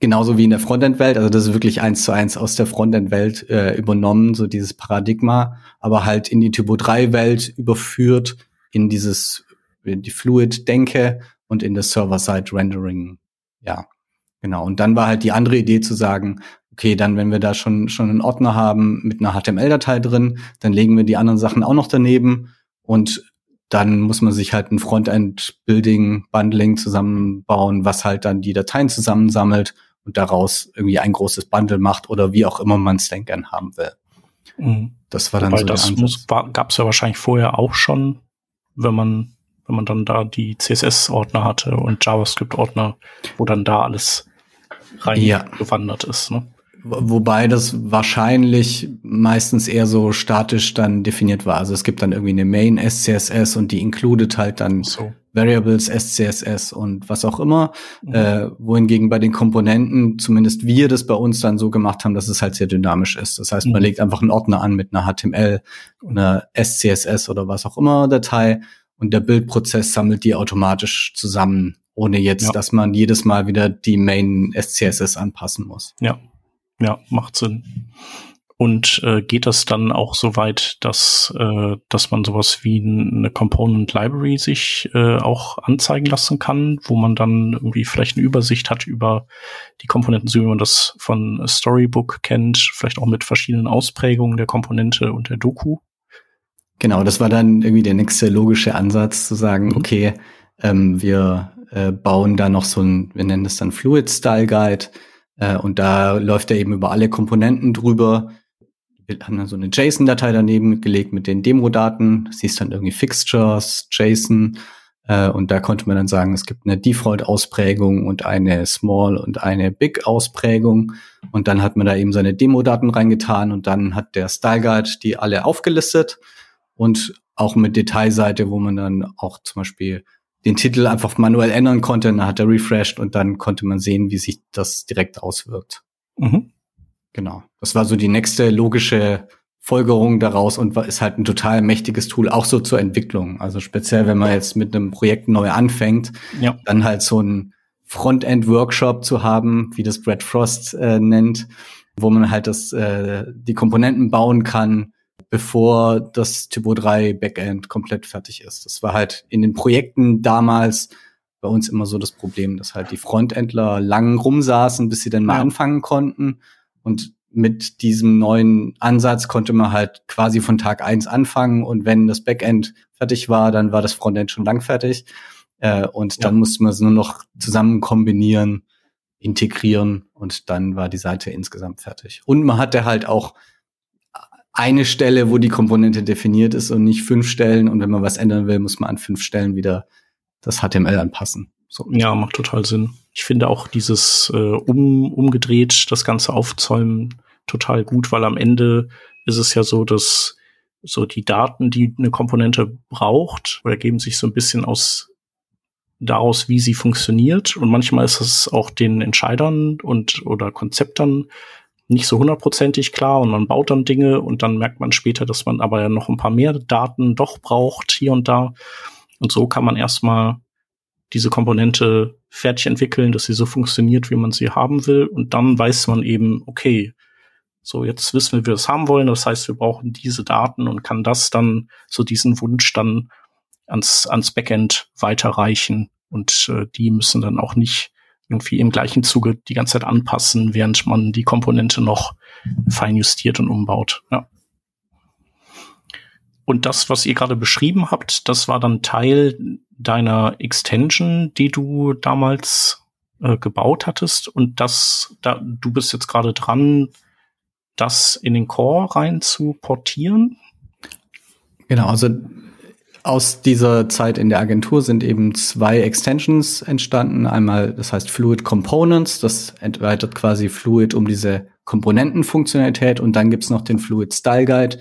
Genauso wie in der Frontend-Welt, also das ist wirklich eins zu eins aus der Frontend-Welt äh, übernommen, so dieses Paradigma, aber halt in die Typo 3-Welt überführt, in dieses, in die Fluid-Denke und in das Server-Side-Rendering. Ja, genau. Und dann war halt die andere Idee zu sagen, okay, dann, wenn wir da schon, schon einen Ordner haben mit einer HTML-Datei drin, dann legen wir die anderen Sachen auch noch daneben und dann muss man sich halt ein Frontend-Building, Bundling zusammenbauen, was halt dann die Dateien zusammensammelt und daraus irgendwie ein großes Bundle macht oder wie auch immer man es denn gern haben will. Mhm. Das war dann Wobei so das muss, gab es ja wahrscheinlich vorher auch schon, wenn man wenn man dann da die CSS-Ordner hatte und JavaScript-Ordner, wo dann da alles reingewandert ja. ist. Ne? Wobei das wahrscheinlich meistens eher so statisch dann definiert war. Also es gibt dann irgendwie eine Main SCSS und die included halt dann so. Variables SCSS und was auch immer. Mhm. Äh, wohingegen bei den Komponenten zumindest wir das bei uns dann so gemacht haben, dass es halt sehr dynamisch ist. Das heißt, man mhm. legt einfach einen Ordner an mit einer HTML, einer SCSS oder was auch immer Datei und der Bildprozess sammelt die automatisch zusammen, ohne jetzt, ja. dass man jedes Mal wieder die Main SCSS anpassen muss. Ja, ja, macht Sinn. Und äh, geht das dann auch so weit, dass, äh, dass man sowas wie eine Component Library sich äh, auch anzeigen lassen kann, wo man dann irgendwie vielleicht eine Übersicht hat über die Komponenten, so wie man das von Storybook kennt, vielleicht auch mit verschiedenen Ausprägungen der Komponente und der Doku? Genau, das war dann irgendwie der nächste logische Ansatz, zu sagen, mhm. okay, ähm, wir äh, bauen da noch so ein, wir nennen das dann Fluid Style Guide, äh, und da läuft er eben über alle Komponenten drüber. Wir haben dann so eine JSON-Datei daneben gelegt mit den Demo-Daten. Siehst dann irgendwie Fixtures, JSON. Äh, und da konnte man dann sagen, es gibt eine Default-Ausprägung und eine Small und eine Big-Ausprägung. Und dann hat man da eben seine Demo-Daten reingetan und dann hat der Style Guide die alle aufgelistet und auch mit Detailseite, wo man dann auch zum Beispiel den Titel einfach manuell ändern konnte. Dann hat er refreshed und dann konnte man sehen, wie sich das direkt auswirkt. Mhm. Genau. Das war so die nächste logische Folgerung daraus und ist halt ein total mächtiges Tool, auch so zur Entwicklung. Also speziell, wenn man jetzt mit einem Projekt neu anfängt, ja. dann halt so ein Frontend-Workshop zu haben, wie das Brad Frost äh, nennt, wo man halt das, äh, die Komponenten bauen kann, bevor das Typo 3 Backend komplett fertig ist. Das war halt in den Projekten damals bei uns immer so das Problem, dass halt die Frontendler lang rumsaßen, bis sie dann mal ja. anfangen konnten. Und mit diesem neuen Ansatz konnte man halt quasi von Tag eins anfangen und wenn das Backend fertig war, dann war das Frontend schon lang fertig. Äh, und ja. dann musste man es nur noch zusammen kombinieren, integrieren und dann war die Seite insgesamt fertig. Und man hatte halt auch eine Stelle, wo die Komponente definiert ist und nicht fünf Stellen. Und wenn man was ändern will, muss man an fünf Stellen wieder das HTML anpassen. So. Ja, macht total Sinn. Ich finde auch dieses äh, um, umgedreht, das Ganze aufzäumen, total gut, weil am Ende ist es ja so, dass so die Daten, die eine Komponente braucht, oder geben sich so ein bisschen aus daraus, wie sie funktioniert. Und manchmal ist es auch den Entscheidern und oder Konzeptern nicht so hundertprozentig klar und man baut dann Dinge und dann merkt man später, dass man aber noch ein paar mehr Daten doch braucht hier und da. Und so kann man erstmal diese Komponente fertig entwickeln, dass sie so funktioniert, wie man sie haben will. Und dann weiß man eben, okay, so jetzt wissen wir, wie wir es haben wollen. Das heißt, wir brauchen diese Daten und kann das dann, so diesen Wunsch dann ans, ans Backend weiterreichen. Und äh, die müssen dann auch nicht irgendwie im gleichen Zuge die ganze Zeit anpassen, während man die Komponente noch fein justiert und umbaut. Ja. Und das, was ihr gerade beschrieben habt, das war dann Teil deiner Extension, die du damals äh, gebaut hattest. Und das, da, du bist jetzt gerade dran, das in den Core rein zu portieren. Genau, also aus dieser Zeit in der Agentur sind eben zwei Extensions entstanden. Einmal, das heißt Fluid Components, das erweitert quasi Fluid um diese Komponentenfunktionalität und dann gibt's noch den Fluid Style Guide,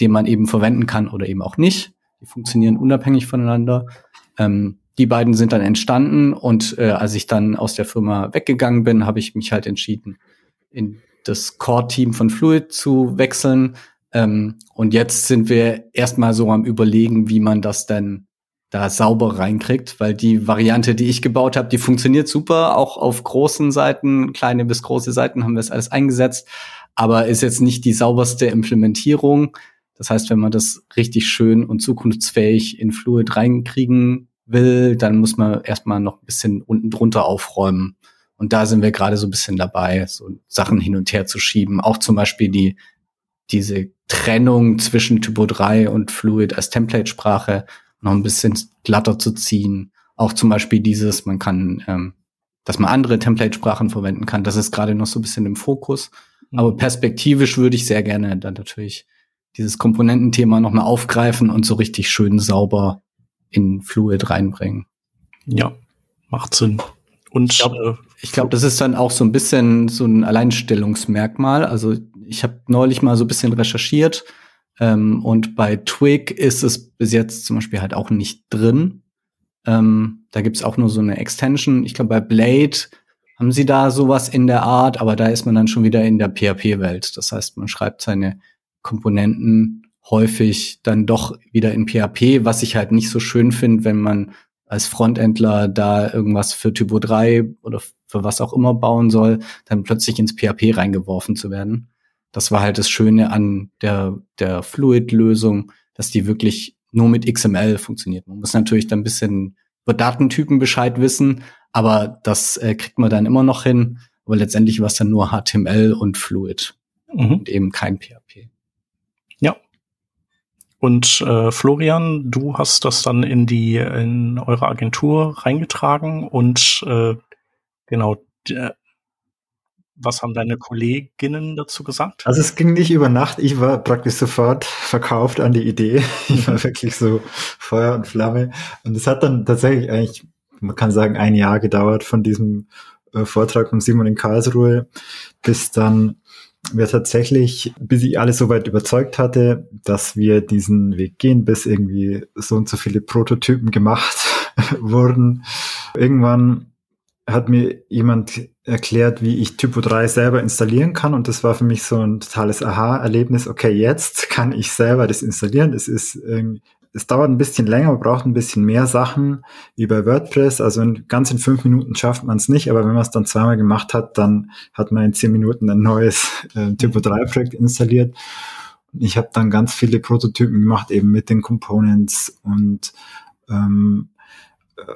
den man eben verwenden kann oder eben auch nicht. Die funktionieren unabhängig voneinander. Ähm, die beiden sind dann entstanden und äh, als ich dann aus der Firma weggegangen bin, habe ich mich halt entschieden, in das Core-Team von Fluid zu wechseln. Ähm, und jetzt sind wir erstmal so am überlegen, wie man das denn da sauber reinkriegt, weil die Variante, die ich gebaut habe, die funktioniert super. Auch auf großen Seiten, kleine bis große Seiten haben wir es alles eingesetzt, aber ist jetzt nicht die sauberste Implementierung. Das heißt, wenn man das richtig schön und zukunftsfähig in Fluid reinkriegen will, dann muss man erstmal noch ein bisschen unten drunter aufräumen. Und da sind wir gerade so ein bisschen dabei, so Sachen hin und her zu schieben. Auch zum Beispiel die, diese Trennung zwischen Typo 3 und Fluid als Template-Sprache noch ein bisschen glatter zu ziehen. Auch zum Beispiel dieses, man kann, ähm, dass man andere Template-Sprachen verwenden kann. Das ist gerade noch so ein bisschen im Fokus. Mhm. Aber perspektivisch würde ich sehr gerne dann natürlich dieses Komponententhema noch mal aufgreifen und so richtig schön sauber in Fluid reinbringen. Ja, macht Sinn. Und ich glaube, äh, glaub, das ist dann auch so ein bisschen so ein Alleinstellungsmerkmal. Also ich habe neulich mal so ein bisschen recherchiert ähm, und bei Twig ist es bis jetzt zum Beispiel halt auch nicht drin. Ähm, da gibt's auch nur so eine Extension. Ich glaube, bei Blade haben sie da sowas in der Art, aber da ist man dann schon wieder in der PHP-Welt. Das heißt, man schreibt seine Komponenten häufig dann doch wieder in PHP, was ich halt nicht so schön finde, wenn man als Frontendler da irgendwas für Typo 3 oder für was auch immer bauen soll, dann plötzlich ins PHP reingeworfen zu werden. Das war halt das Schöne an der, der Fluid-Lösung, dass die wirklich nur mit XML funktioniert. Man muss natürlich dann ein bisschen über Datentypen Bescheid wissen, aber das äh, kriegt man dann immer noch hin. Aber letztendlich war es dann nur HTML und Fluid mhm. und eben kein PHP. Und äh, Florian, du hast das dann in die in eure Agentur reingetragen und äh, genau. Was haben deine Kolleginnen dazu gesagt? Also es ging nicht über Nacht. Ich war praktisch sofort verkauft an die Idee. Ich war wirklich so Feuer und Flamme. Und es hat dann tatsächlich eigentlich, man kann sagen, ein Jahr gedauert von diesem äh, Vortrag von Simon in Karlsruhe, bis dann wir tatsächlich, bis ich alles soweit überzeugt hatte, dass wir diesen Weg gehen, bis irgendwie so und so viele Prototypen gemacht wurden. Irgendwann hat mir jemand erklärt, wie ich Typo 3 selber installieren kann und das war für mich so ein totales Aha-Erlebnis. Okay, jetzt kann ich selber das installieren. Es ist irgendwie es dauert ein bisschen länger, man braucht ein bisschen mehr Sachen wie bei WordPress. Also in, ganz in fünf Minuten schafft man es nicht, aber wenn man es dann zweimal gemacht hat, dann hat man in zehn Minuten ein neues äh, Typo 3 Projekt installiert. Ich habe dann ganz viele Prototypen gemacht, eben mit den Components und ähm,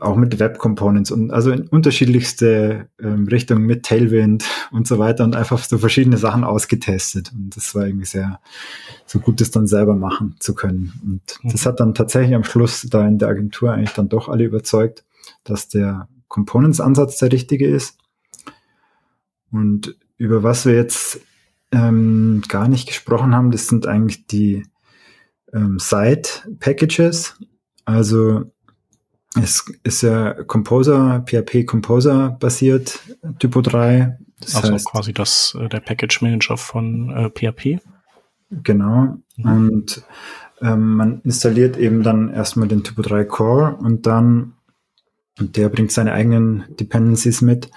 auch mit Web Components und also in unterschiedlichste ähm, Richtungen mit Tailwind und so weiter und einfach so verschiedene Sachen ausgetestet. Und das war irgendwie sehr, so gut das dann selber machen zu können. Und mhm. das hat dann tatsächlich am Schluss da in der Agentur eigentlich dann doch alle überzeugt, dass der Components-Ansatz der richtige ist. Und über was wir jetzt ähm, gar nicht gesprochen haben, das sind eigentlich die ähm, Side-Packages. Also es ist ja Composer, PHP Composer basiert, Typo 3. Das also heißt, quasi das, äh, der Package Manager von äh, PHP. Genau. Mhm. Und ähm, man installiert eben dann erstmal den Typo 3 Core und dann, und der bringt seine eigenen Dependencies mit.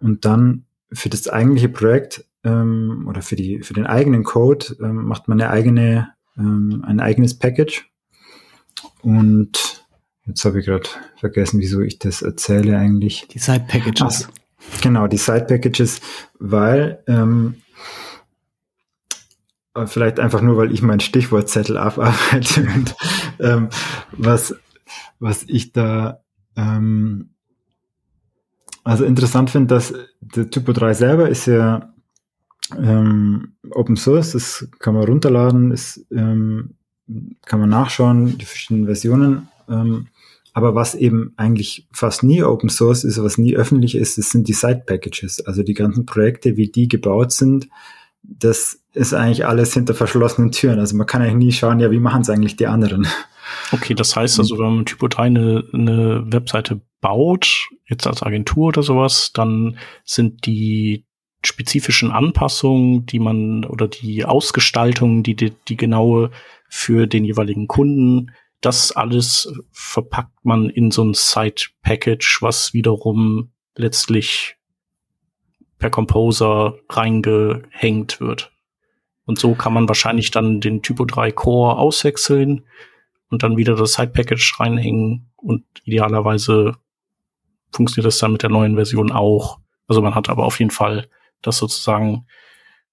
Und dann für das eigentliche Projekt ähm, oder für, die, für den eigenen Code ähm, macht man eine eigene, ähm, ein eigenes Package. Und Jetzt habe ich gerade vergessen, wieso ich das erzähle eigentlich. Die Side Packages. Ach, genau, die Side Packages, weil ähm, äh, vielleicht einfach nur, weil ich meinen Stichwortzettel abarbeite und ähm, was, was ich da ähm, also interessant finde, dass der Typo 3 selber ist ja ähm, Open Source, das kann man runterladen, ist, ähm, kann man nachschauen, die verschiedenen Versionen. Ähm, aber was eben eigentlich fast nie Open Source ist, was nie öffentlich ist, das sind die Side Packages. Also die ganzen Projekte, wie die gebaut sind, das ist eigentlich alles hinter verschlossenen Türen. Also man kann eigentlich nie schauen, ja, wie machen es eigentlich die anderen. Okay, das heißt also, wenn man Typo 3 eine, eine Webseite baut, jetzt als Agentur oder sowas, dann sind die spezifischen Anpassungen, die man oder die Ausgestaltung, die, die, die genaue für den jeweiligen Kunden, das alles verpackt man in so ein Site-Package, was wiederum letztlich per Composer reingehängt wird. Und so kann man wahrscheinlich dann den Typo 3 Core auswechseln und dann wieder das Side-Package reinhängen und idealerweise funktioniert das dann mit der neuen Version auch. Also man hat aber auf jeden Fall das sozusagen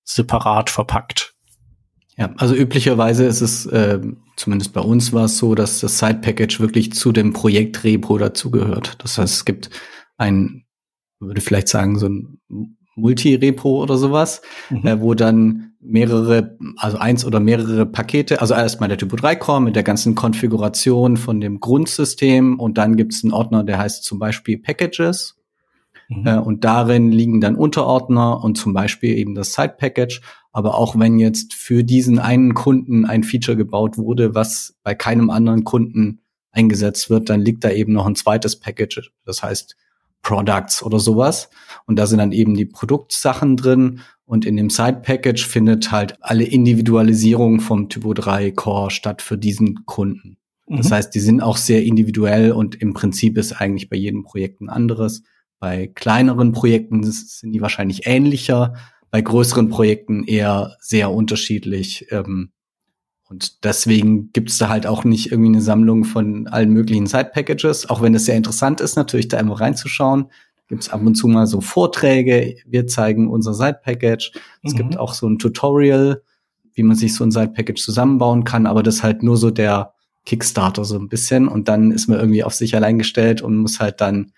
separat verpackt. Ja, also üblicherweise ist es, äh, zumindest bei uns war es so, dass das Side-Package wirklich zu dem Projekt Repro dazugehört. Das heißt, es gibt ein, würde vielleicht sagen, so ein Multi-Repo oder sowas, mhm. äh, wo dann mehrere, also eins oder mehrere Pakete, also erstmal der Typo 3 Core mit der ganzen Konfiguration von dem Grundsystem und dann gibt es einen Ordner, der heißt zum Beispiel Packages mhm. äh, und darin liegen dann Unterordner und zum Beispiel eben das Side Package. Aber auch wenn jetzt für diesen einen Kunden ein Feature gebaut wurde, was bei keinem anderen Kunden eingesetzt wird, dann liegt da eben noch ein zweites Package. Das heißt, Products oder sowas. Und da sind dann eben die Produktsachen drin. Und in dem Side-Package findet halt alle Individualisierung vom Typo 3 Core statt für diesen Kunden. Mhm. Das heißt, die sind auch sehr individuell und im Prinzip ist eigentlich bei jedem Projekt ein anderes. Bei kleineren Projekten sind die wahrscheinlich ähnlicher, bei größeren Projekten eher sehr unterschiedlich. Ähm, und deswegen gibt es da halt auch nicht irgendwie eine Sammlung von allen möglichen Side-Packages, auch wenn es sehr interessant ist, natürlich da immer reinzuschauen. Gibt es ab und zu mal so Vorträge, wir zeigen unser Side-Package. Es mhm. gibt auch so ein Tutorial, wie man sich so ein Side-Package zusammenbauen kann, aber das ist halt nur so der Kickstarter so ein bisschen und dann ist man irgendwie auf sich allein gestellt und muss halt dann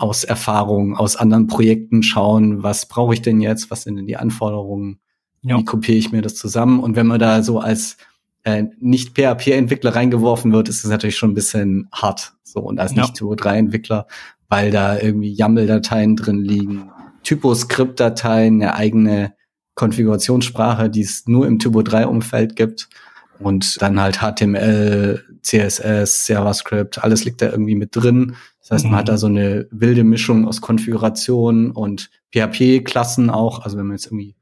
aus Erfahrungen aus anderen Projekten schauen, was brauche ich denn jetzt, was sind denn die Anforderungen ja. Wie kopiere ich mir das zusammen? Und wenn man da so als äh, nicht PHP-Entwickler reingeworfen wird, ist es natürlich schon ein bisschen hart. So und als ja. nicht Typo 3-Entwickler, weil da irgendwie YAML-Dateien drin liegen, Typoscript-Dateien, eine eigene Konfigurationssprache, die es nur im Typo 3-Umfeld gibt. Und dann halt HTML, CSS, JavaScript, alles liegt da irgendwie mit drin. Das heißt, man hat da so eine wilde Mischung aus Konfiguration und PHP-Klassen auch. Also wenn man jetzt irgendwie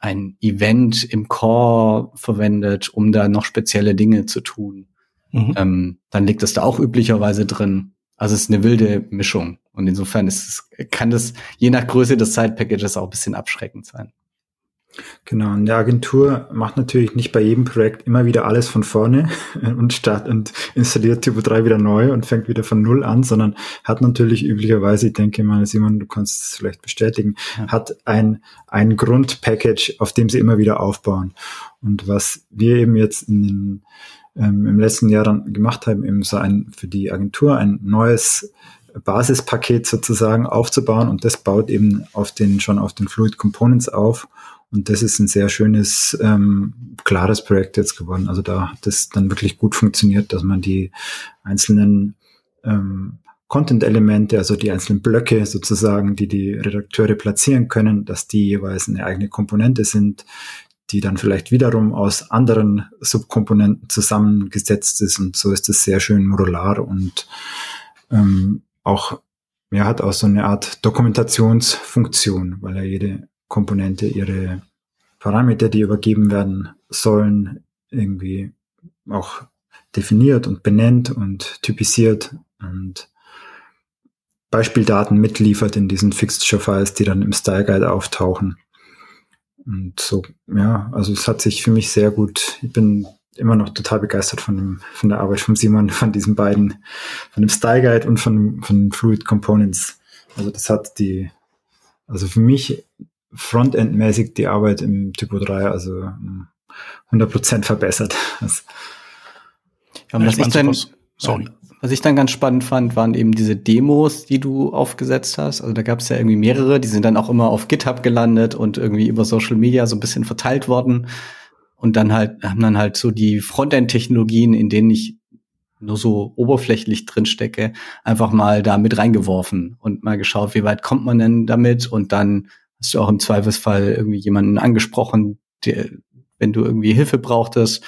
ein Event im Core verwendet, um da noch spezielle Dinge zu tun, mhm. ähm, dann liegt das da auch üblicherweise drin. Also es ist eine wilde Mischung. Und insofern ist es, kann das je nach Größe des Side Packages auch ein bisschen abschreckend sein. Genau, und die Agentur macht natürlich nicht bei jedem Projekt immer wieder alles von vorne und start und installiert Typo 3 wieder neu und fängt wieder von Null an, sondern hat natürlich üblicherweise, ich denke mal, Simon, du kannst es vielleicht bestätigen, ja. hat ein, ein Grundpackage, auf dem sie immer wieder aufbauen. Und was wir eben jetzt in den, ähm, im letzten Jahr dann gemacht haben, eben so ein, für die Agentur ein neues Basispaket sozusagen aufzubauen und das baut eben auf den, schon auf den Fluid Components auf und das ist ein sehr schönes, ähm, klares Projekt jetzt geworden. Also da hat es dann wirklich gut funktioniert, dass man die einzelnen ähm, Content-Elemente, also die einzelnen Blöcke sozusagen, die die Redakteure platzieren können, dass die jeweils eine eigene Komponente sind, die dann vielleicht wiederum aus anderen Subkomponenten zusammengesetzt ist. Und so ist es sehr schön modular und ähm, auch, ja, hat auch so eine Art Dokumentationsfunktion, weil er jede Komponente ihre Parameter, die übergeben werden sollen, irgendwie auch definiert und benennt und typisiert und Beispieldaten mitliefert in diesen Fixture-Files, die dann im Style Guide auftauchen. Und so, ja, also es hat sich für mich sehr gut, ich bin immer noch total begeistert von, dem, von der Arbeit von Simon, von diesen beiden, von dem Style Guide und von, von Fluid Components. Also das hat die, also für mich Frontend-mäßig die Arbeit im Typo 3, also 100% verbessert. Das, ja, was ich dann, sorry. Was ich dann ganz spannend fand, waren eben diese Demos, die du aufgesetzt hast. Also da gab es ja irgendwie mehrere, die sind dann auch immer auf GitHub gelandet und irgendwie über Social Media so ein bisschen verteilt worden. Und dann halt, haben dann halt so die Frontend-Technologien, in denen ich nur so oberflächlich drin stecke, einfach mal da mit reingeworfen und mal geschaut, wie weit kommt man denn damit? Und dann hast du auch im Zweifelsfall irgendwie jemanden angesprochen, der, wenn du irgendwie Hilfe brauchtest,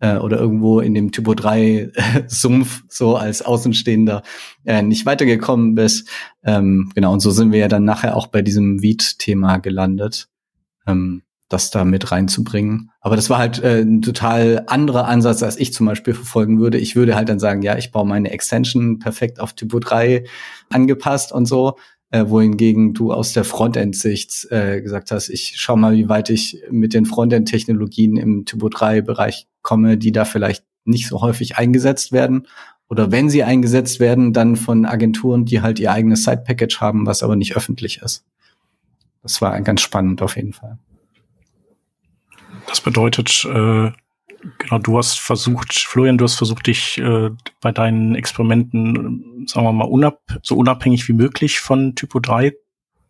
äh, oder irgendwo in dem Typo 3 Sumpf so als Außenstehender äh, nicht weitergekommen bist. Ähm, genau, und so sind wir ja dann nachher auch bei diesem Weed-Thema gelandet, ähm, das da mit reinzubringen. Aber das war halt äh, ein total anderer Ansatz, als ich zum Beispiel verfolgen würde. Ich würde halt dann sagen, ja, ich baue meine Extension perfekt auf Typo 3 angepasst und so äh, wohingegen du aus der Frontend-Sicht äh, gesagt hast, ich schau mal, wie weit ich mit den Frontend-Technologien im Typo 3-Bereich komme, die da vielleicht nicht so häufig eingesetzt werden. Oder wenn sie eingesetzt werden, dann von Agenturen, die halt ihr eigenes Side-Package haben, was aber nicht öffentlich ist. Das war ganz spannend auf jeden Fall. Das bedeutet, äh, genau, du hast versucht, Florian, du hast versucht, dich äh, bei deinen Experimenten, sagen wir mal, unab so unabhängig wie möglich von Typo 3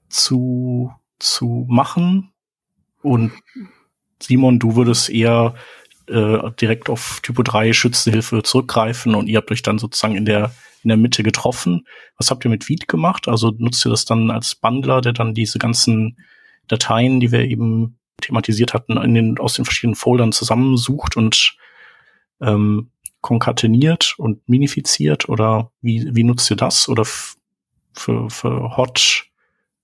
zu, zu machen. Und Simon, du würdest eher äh, direkt auf Typo 3 Schützehilfe zurückgreifen und ihr habt euch dann sozusagen in der in der Mitte getroffen. Was habt ihr mit Viet gemacht? Also nutzt ihr das dann als Bundler, der dann diese ganzen Dateien, die wir eben thematisiert hatten, in den, aus den verschiedenen Foldern zusammensucht und ähm, konkateniert und minifiziert oder wie, wie nutzt ihr das? Oder für, für Hot,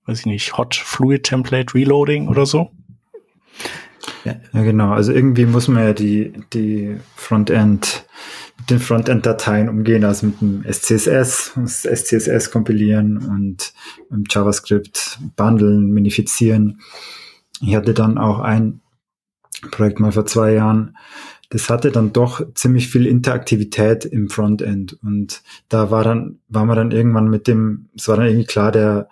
weiß ich nicht, Hot Fluid Template Reloading oder so? Ja, genau. Also irgendwie muss man ja die, die Frontend, mit den Frontend-Dateien umgehen, also mit dem SCSS, das SCSS kompilieren und JavaScript bundeln, minifizieren. Ich hatte dann auch ein Projekt mal vor zwei Jahren, das hatte dann doch ziemlich viel Interaktivität im Frontend. Und da war dann, war man dann irgendwann mit dem, es war dann irgendwie klar, der,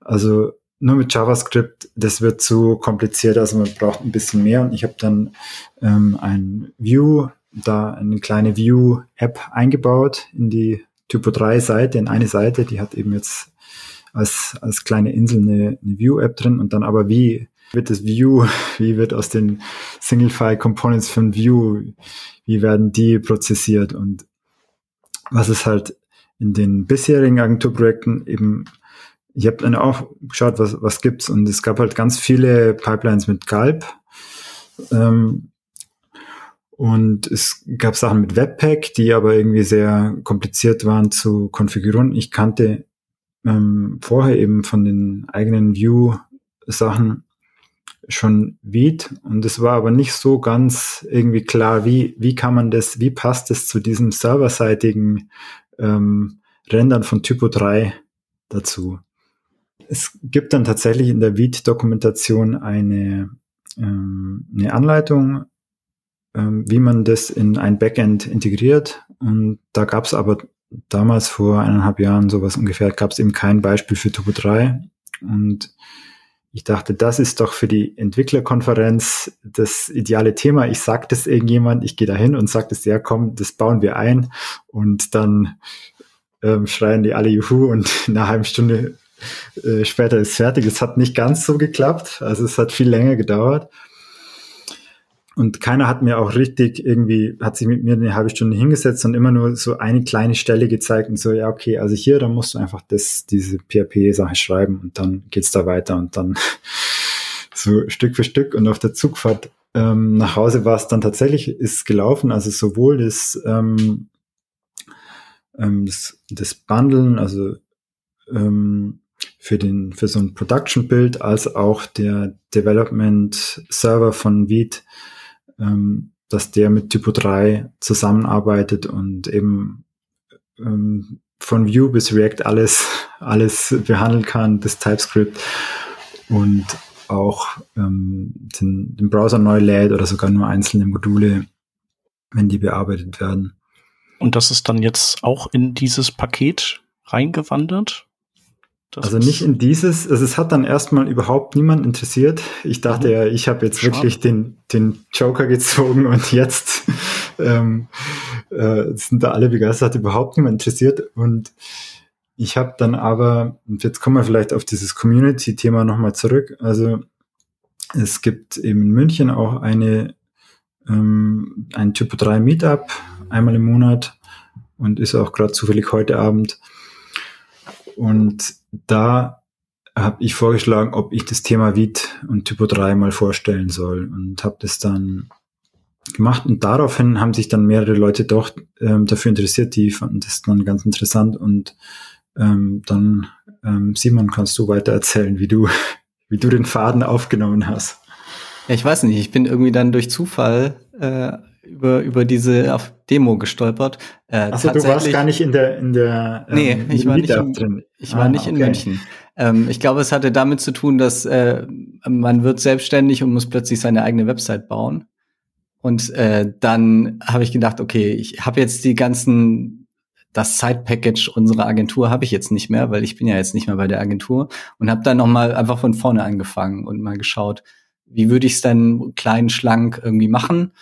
also nur mit JavaScript, das wird zu kompliziert, also man braucht ein bisschen mehr. Und ich habe dann ähm, ein View, da eine kleine View-App eingebaut in die Typo 3 Seite, in eine Seite, die hat eben jetzt als, als kleine Insel eine, eine View-App drin. Und dann aber wie wird das View, wie wird aus den Single-File-Components von View, wie werden die prozessiert? Und was ist halt in den bisherigen Agenturprojekten eben, ich habe dann auch geschaut, was, was gibt's? Und es gab halt ganz viele Pipelines mit Galb ähm, und es gab Sachen mit Webpack, die aber irgendwie sehr kompliziert waren zu konfigurieren. Ich kannte ähm, vorher eben von den eigenen View-Sachen schon weht. Und es war aber nicht so ganz irgendwie klar, wie, wie kann man das, wie passt es zu diesem serverseitigen ähm, Rendern von Typo 3 dazu. Es gibt dann tatsächlich in der Vite-Dokumentation eine, ähm, eine Anleitung, ähm, wie man das in ein Backend integriert. Und da gab es aber damals vor eineinhalb Jahren sowas ungefähr, gab es eben kein Beispiel für Typo 3 und ich dachte, das ist doch für die Entwicklerkonferenz das ideale Thema. Ich sag das irgendjemand, ich gehe da hin und sage das, ja komm, das bauen wir ein und dann ähm, schreien die alle Juhu und in einer halben Stunde äh, später ist fertig. Es hat nicht ganz so geklappt, also es hat viel länger gedauert und keiner hat mir auch richtig irgendwie, hat sich mit mir eine halbe Stunde hingesetzt und immer nur so eine kleine Stelle gezeigt und so, ja, okay, also hier, dann musst du einfach das, diese PHP-Sache schreiben und dann geht's da weiter und dann so Stück für Stück. Und auf der Zugfahrt ähm, nach Hause war es dann tatsächlich, ist gelaufen, also sowohl das, ähm, ähm, das, das Bundeln, also ähm, für den, für so ein Production-Bild als auch der Development-Server von Veed ähm, dass der mit Typo 3 zusammenarbeitet und eben ähm, von Vue bis React alles, alles behandeln kann, bis TypeScript und auch ähm, den, den Browser neu lädt oder sogar nur einzelne Module wenn die bearbeitet werden. Und das ist dann jetzt auch in dieses Paket reingewandert? Das also nicht in dieses, also es hat dann erstmal überhaupt niemand interessiert. Ich dachte mhm. ja, ich habe jetzt Schade. wirklich den, den Joker gezogen und jetzt ähm, äh, sind da alle begeistert, überhaupt niemand interessiert. Und ich habe dann aber, und jetzt kommen wir vielleicht auf dieses Community-Thema nochmal zurück. Also es gibt eben in München auch eine ähm, ein Typo 3 Meetup einmal im Monat und ist auch gerade zufällig heute Abend. Und da habe ich vorgeschlagen, ob ich das Thema Vite und Typo 3 mal vorstellen soll und habe das dann gemacht. Und daraufhin haben sich dann mehrere Leute doch ähm, dafür interessiert, die fanden das dann ganz interessant. Und ähm, dann ähm, Simon, kannst du weiter erzählen, wie du wie du den Faden aufgenommen hast. Ja, ich weiß nicht, ich bin irgendwie dann durch Zufall äh, über, über diese Demo gestolpert. Äh, Achso, du warst gar nicht in der in der ähm, Nee, ich war nicht in. Ich war ah, nicht in München. Ähm, ich glaube, es hatte damit zu tun, dass äh, man wird selbstständig und muss plötzlich seine eigene Website bauen. Und äh, dann habe ich gedacht, okay, ich habe jetzt die ganzen das Side-Package unserer Agentur habe ich jetzt nicht mehr, weil ich bin ja jetzt nicht mehr bei der Agentur und habe dann noch mal einfach von vorne angefangen und mal geschaut, wie würde ich es dann klein, schlank irgendwie machen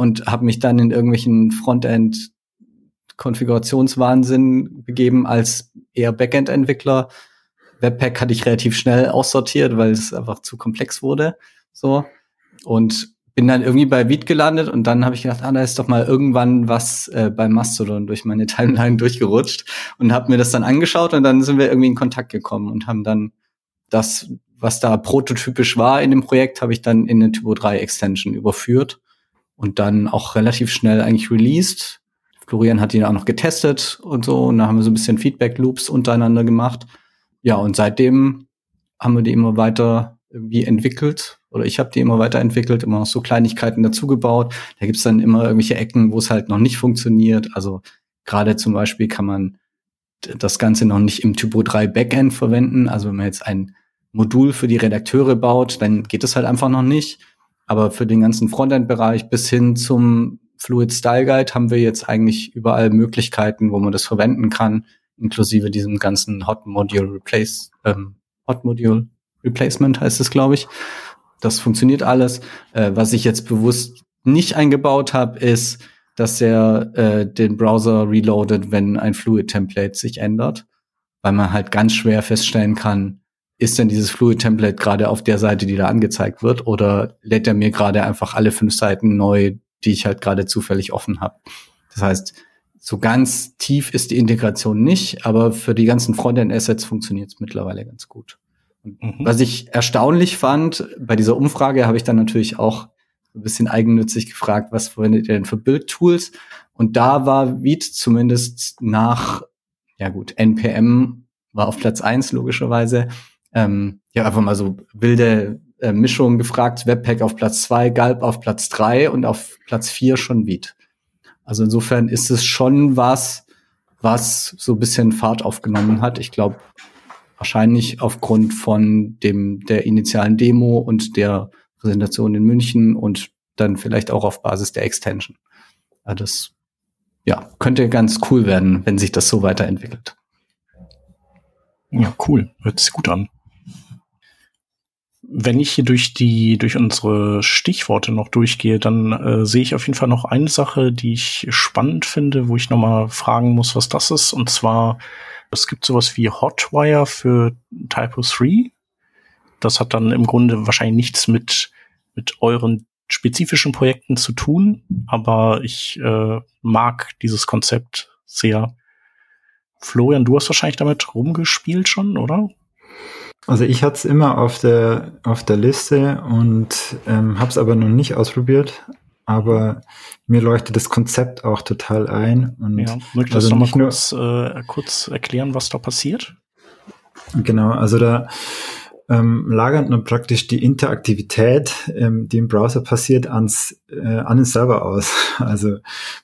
und habe mich dann in irgendwelchen Frontend Konfigurationswahnsinn begeben als eher Backend-Entwickler. Webpack hatte ich relativ schnell aussortiert, weil es einfach zu komplex wurde. So. Und bin dann irgendwie bei Beat gelandet und dann habe ich gedacht, ah, da ist doch mal irgendwann was äh, bei Mastodon durch meine Timeline durchgerutscht und habe mir das dann angeschaut und dann sind wir irgendwie in Kontakt gekommen und haben dann das, was da prototypisch war in dem Projekt, habe ich dann in eine Typo 3 Extension überführt und dann auch relativ schnell eigentlich released. Florian hat ihn auch noch getestet und so und da haben wir so ein bisschen Feedback Loops untereinander gemacht. Ja, und seitdem haben wir die immer weiter irgendwie entwickelt oder ich habe die immer weiterentwickelt, immer noch so Kleinigkeiten dazugebaut. Da gibt's dann immer irgendwelche Ecken, wo es halt noch nicht funktioniert. Also gerade zum Beispiel kann man das Ganze noch nicht im Typo 3 Backend verwenden. Also wenn man jetzt ein Modul für die Redakteure baut, dann geht es halt einfach noch nicht. Aber für den ganzen Frontend-Bereich bis hin zum Fluid Style Guide haben wir jetzt eigentlich überall Möglichkeiten, wo man das verwenden kann, inklusive diesem ganzen Hot Module Replace, ähm, Hot Module Replacement heißt es, glaube ich. Das funktioniert alles. Äh, was ich jetzt bewusst nicht eingebaut habe, ist, dass er äh, den Browser reloadet, wenn ein Fluid-Template sich ändert, weil man halt ganz schwer feststellen kann, ist denn dieses Fluid-Template gerade auf der Seite, die da angezeigt wird, oder lädt er mir gerade einfach alle fünf Seiten neu, die ich halt gerade zufällig offen habe. Das heißt, so ganz tief ist die Integration nicht, aber für die ganzen Frontend-Assets funktioniert es mittlerweile ganz gut. Mhm. Was ich erstaunlich fand, bei dieser Umfrage habe ich dann natürlich auch ein bisschen eigennützig gefragt, was verwendet ihr denn für Bildtools? Und da war Viet zumindest nach, ja gut, NPM war auf Platz eins logischerweise. Ähm, ja, einfach mal so wilde äh, Mischungen gefragt. Webpack auf Platz zwei, Galb auf Platz drei und auf Platz vier schon Viet. Also insofern ist es schon was, was so ein bisschen Fahrt aufgenommen hat. Ich glaube, Wahrscheinlich aufgrund von dem, der initialen Demo und der Präsentation in München und dann vielleicht auch auf Basis der Extension. Also das, ja, könnte ganz cool werden, wenn sich das so weiterentwickelt. Ja, cool. Hört sich gut an. Wenn ich hier durch die, durch unsere Stichworte noch durchgehe, dann äh, sehe ich auf jeden Fall noch eine Sache, die ich spannend finde, wo ich nochmal fragen muss, was das ist. Und zwar es gibt sowas wie Hotwire für Typo 3. Das hat dann im Grunde wahrscheinlich nichts mit, mit euren spezifischen Projekten zu tun, aber ich äh, mag dieses Konzept sehr. Florian, du hast wahrscheinlich damit rumgespielt schon, oder? Also ich hatte es immer auf der auf der Liste und ähm, habe es aber noch nicht ausprobiert aber mir leuchtet das Konzept auch total ein. Und ja, möchtest also du noch mal kurz, äh, kurz erklären, was da passiert? Genau, also da ähm, lagert man praktisch die Interaktivität, ähm, die im Browser passiert, ans, äh, an den Server aus. Also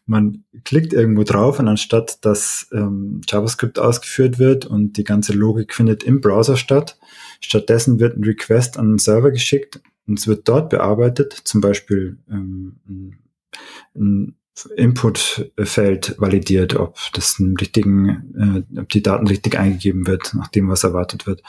man klickt irgendwo drauf und anstatt dass ähm, JavaScript ausgeführt wird und die ganze Logik findet im Browser statt, stattdessen wird ein Request an den Server geschickt und es wird dort bearbeitet, zum Beispiel ähm, ein, Inputfeld validiert, ob das einen richtigen, äh, ob die Daten richtig eingegeben wird, nach dem, was erwartet wird.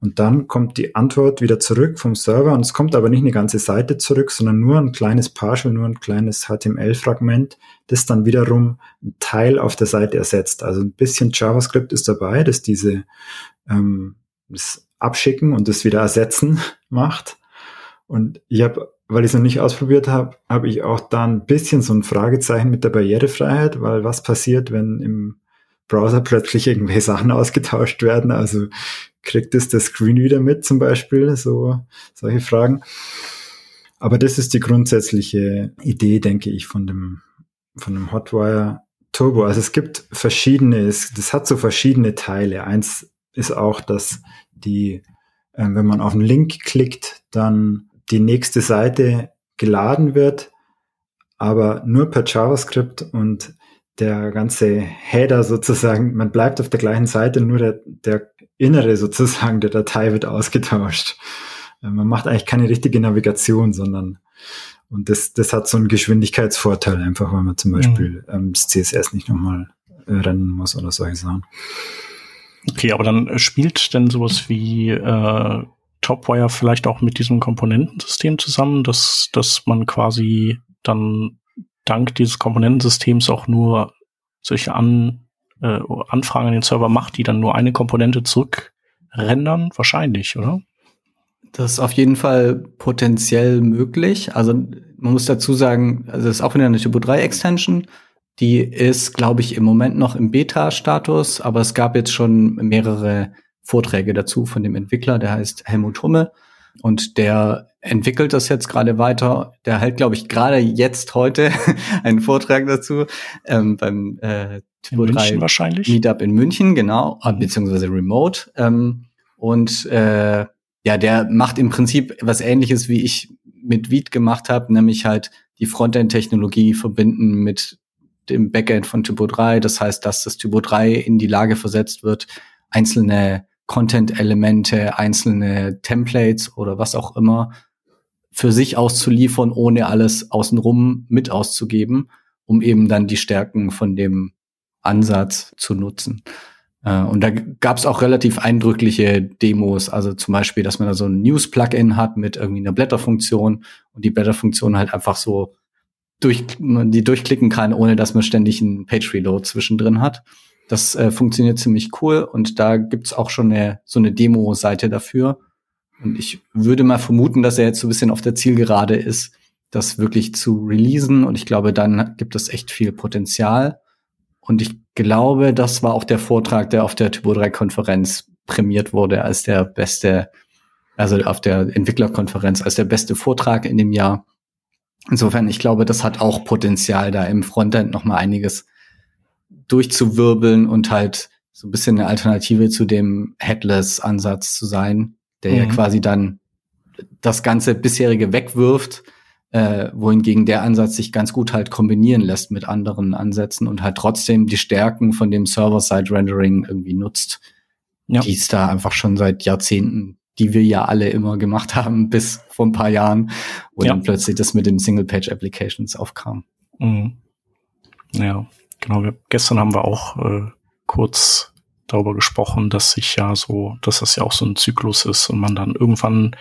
Und dann kommt die Antwort wieder zurück vom Server und es kommt aber nicht eine ganze Seite zurück, sondern nur ein kleines Partial, nur ein kleines HTML-Fragment, das dann wiederum ein Teil auf der Seite ersetzt. Also ein bisschen JavaScript ist dabei, das diese ähm, das Abschicken und das wieder ersetzen macht. Und ich habe weil ich es noch nicht ausprobiert habe, habe ich auch da ein bisschen so ein Fragezeichen mit der Barrierefreiheit, weil was passiert, wenn im Browser plötzlich irgendwelche Sachen ausgetauscht werden? Also kriegt es der Screen wieder mit zum Beispiel? So solche Fragen. Aber das ist die grundsätzliche Idee, denke ich, von dem, von dem Hotwire Turbo. Also es gibt verschiedene, es, das hat so verschiedene Teile. Eins ist auch, dass die, äh, wenn man auf einen Link klickt, dann die nächste Seite geladen wird, aber nur per JavaScript und der ganze Header sozusagen, man bleibt auf der gleichen Seite, nur der, der Innere sozusagen der Datei wird ausgetauscht. Äh, man macht eigentlich keine richtige Navigation, sondern und das, das hat so einen Geschwindigkeitsvorteil einfach, weil man zum mhm. Beispiel ähm, das CSS nicht nochmal äh, rennen muss oder solche Sachen. Okay, aber dann spielt denn sowas wie äh, Topwire vielleicht auch mit diesem Komponentensystem zusammen, dass, dass man quasi dann dank dieses Komponentensystems auch nur solche An, äh, Anfragen an den Server macht, die dann nur eine Komponente zurückrendern? Wahrscheinlich, oder? Das ist auf jeden Fall potenziell möglich. Also man muss dazu sagen, also das ist auch wieder eine Typo 3 Extension. Die ist, glaube ich, im Moment noch im Beta-Status, aber es gab jetzt schon mehrere Vorträge dazu von dem Entwickler, der heißt Helmut Humme und der entwickelt das jetzt gerade weiter. Der hält, glaube ich, gerade jetzt heute einen Vortrag dazu ähm, beim äh, Typo 3 wahrscheinlich. Meetup in München, genau, mhm. beziehungsweise Remote. Ähm, und äh, ja, der macht im Prinzip was ähnliches, wie ich mit Viet gemacht habe, nämlich halt die Frontend-Technologie verbinden mit dem Backend von Typo 3. Das heißt, dass das Typo 3 in die Lage versetzt wird, einzelne Content-Elemente, einzelne Templates oder was auch immer für sich auszuliefern, ohne alles außenrum mit auszugeben, um eben dann die Stärken von dem Ansatz zu nutzen. Äh, und da gab es auch relativ eindrückliche Demos, also zum Beispiel, dass man da so ein News-Plugin hat mit irgendwie einer Blätterfunktion und die Blätterfunktion halt einfach so durch, die durchklicken kann, ohne dass man ständig einen Page-Reload zwischendrin hat. Das äh, funktioniert ziemlich cool und da gibt's auch schon eine, so eine Demo-Seite dafür. Und ich würde mal vermuten, dass er jetzt so ein bisschen auf der Zielgerade ist, das wirklich zu releasen. Und ich glaube, dann gibt es echt viel Potenzial. Und ich glaube, das war auch der Vortrag, der auf der Typo 3 Konferenz prämiert wurde als der beste, also auf der Entwicklerkonferenz als der beste Vortrag in dem Jahr. Insofern, ich glaube, das hat auch Potenzial, da im Frontend noch mal einiges durchzuwirbeln und halt so ein bisschen eine Alternative zu dem Headless-Ansatz zu sein, der mhm. ja quasi dann das ganze bisherige wegwirft, äh, wohingegen der Ansatz sich ganz gut halt kombinieren lässt mit anderen Ansätzen und halt trotzdem die Stärken von dem Server-Side-Rendering irgendwie nutzt, ja. die es da einfach schon seit Jahrzehnten, die wir ja alle immer gemacht haben, bis vor ein paar Jahren, wo ja. dann plötzlich das mit den Single-Page-Applications aufkam. Mhm. Ja, Genau, wir, gestern haben wir auch äh, kurz darüber gesprochen, dass sich ja so, dass das ja auch so ein Zyklus ist und man dann irgendwann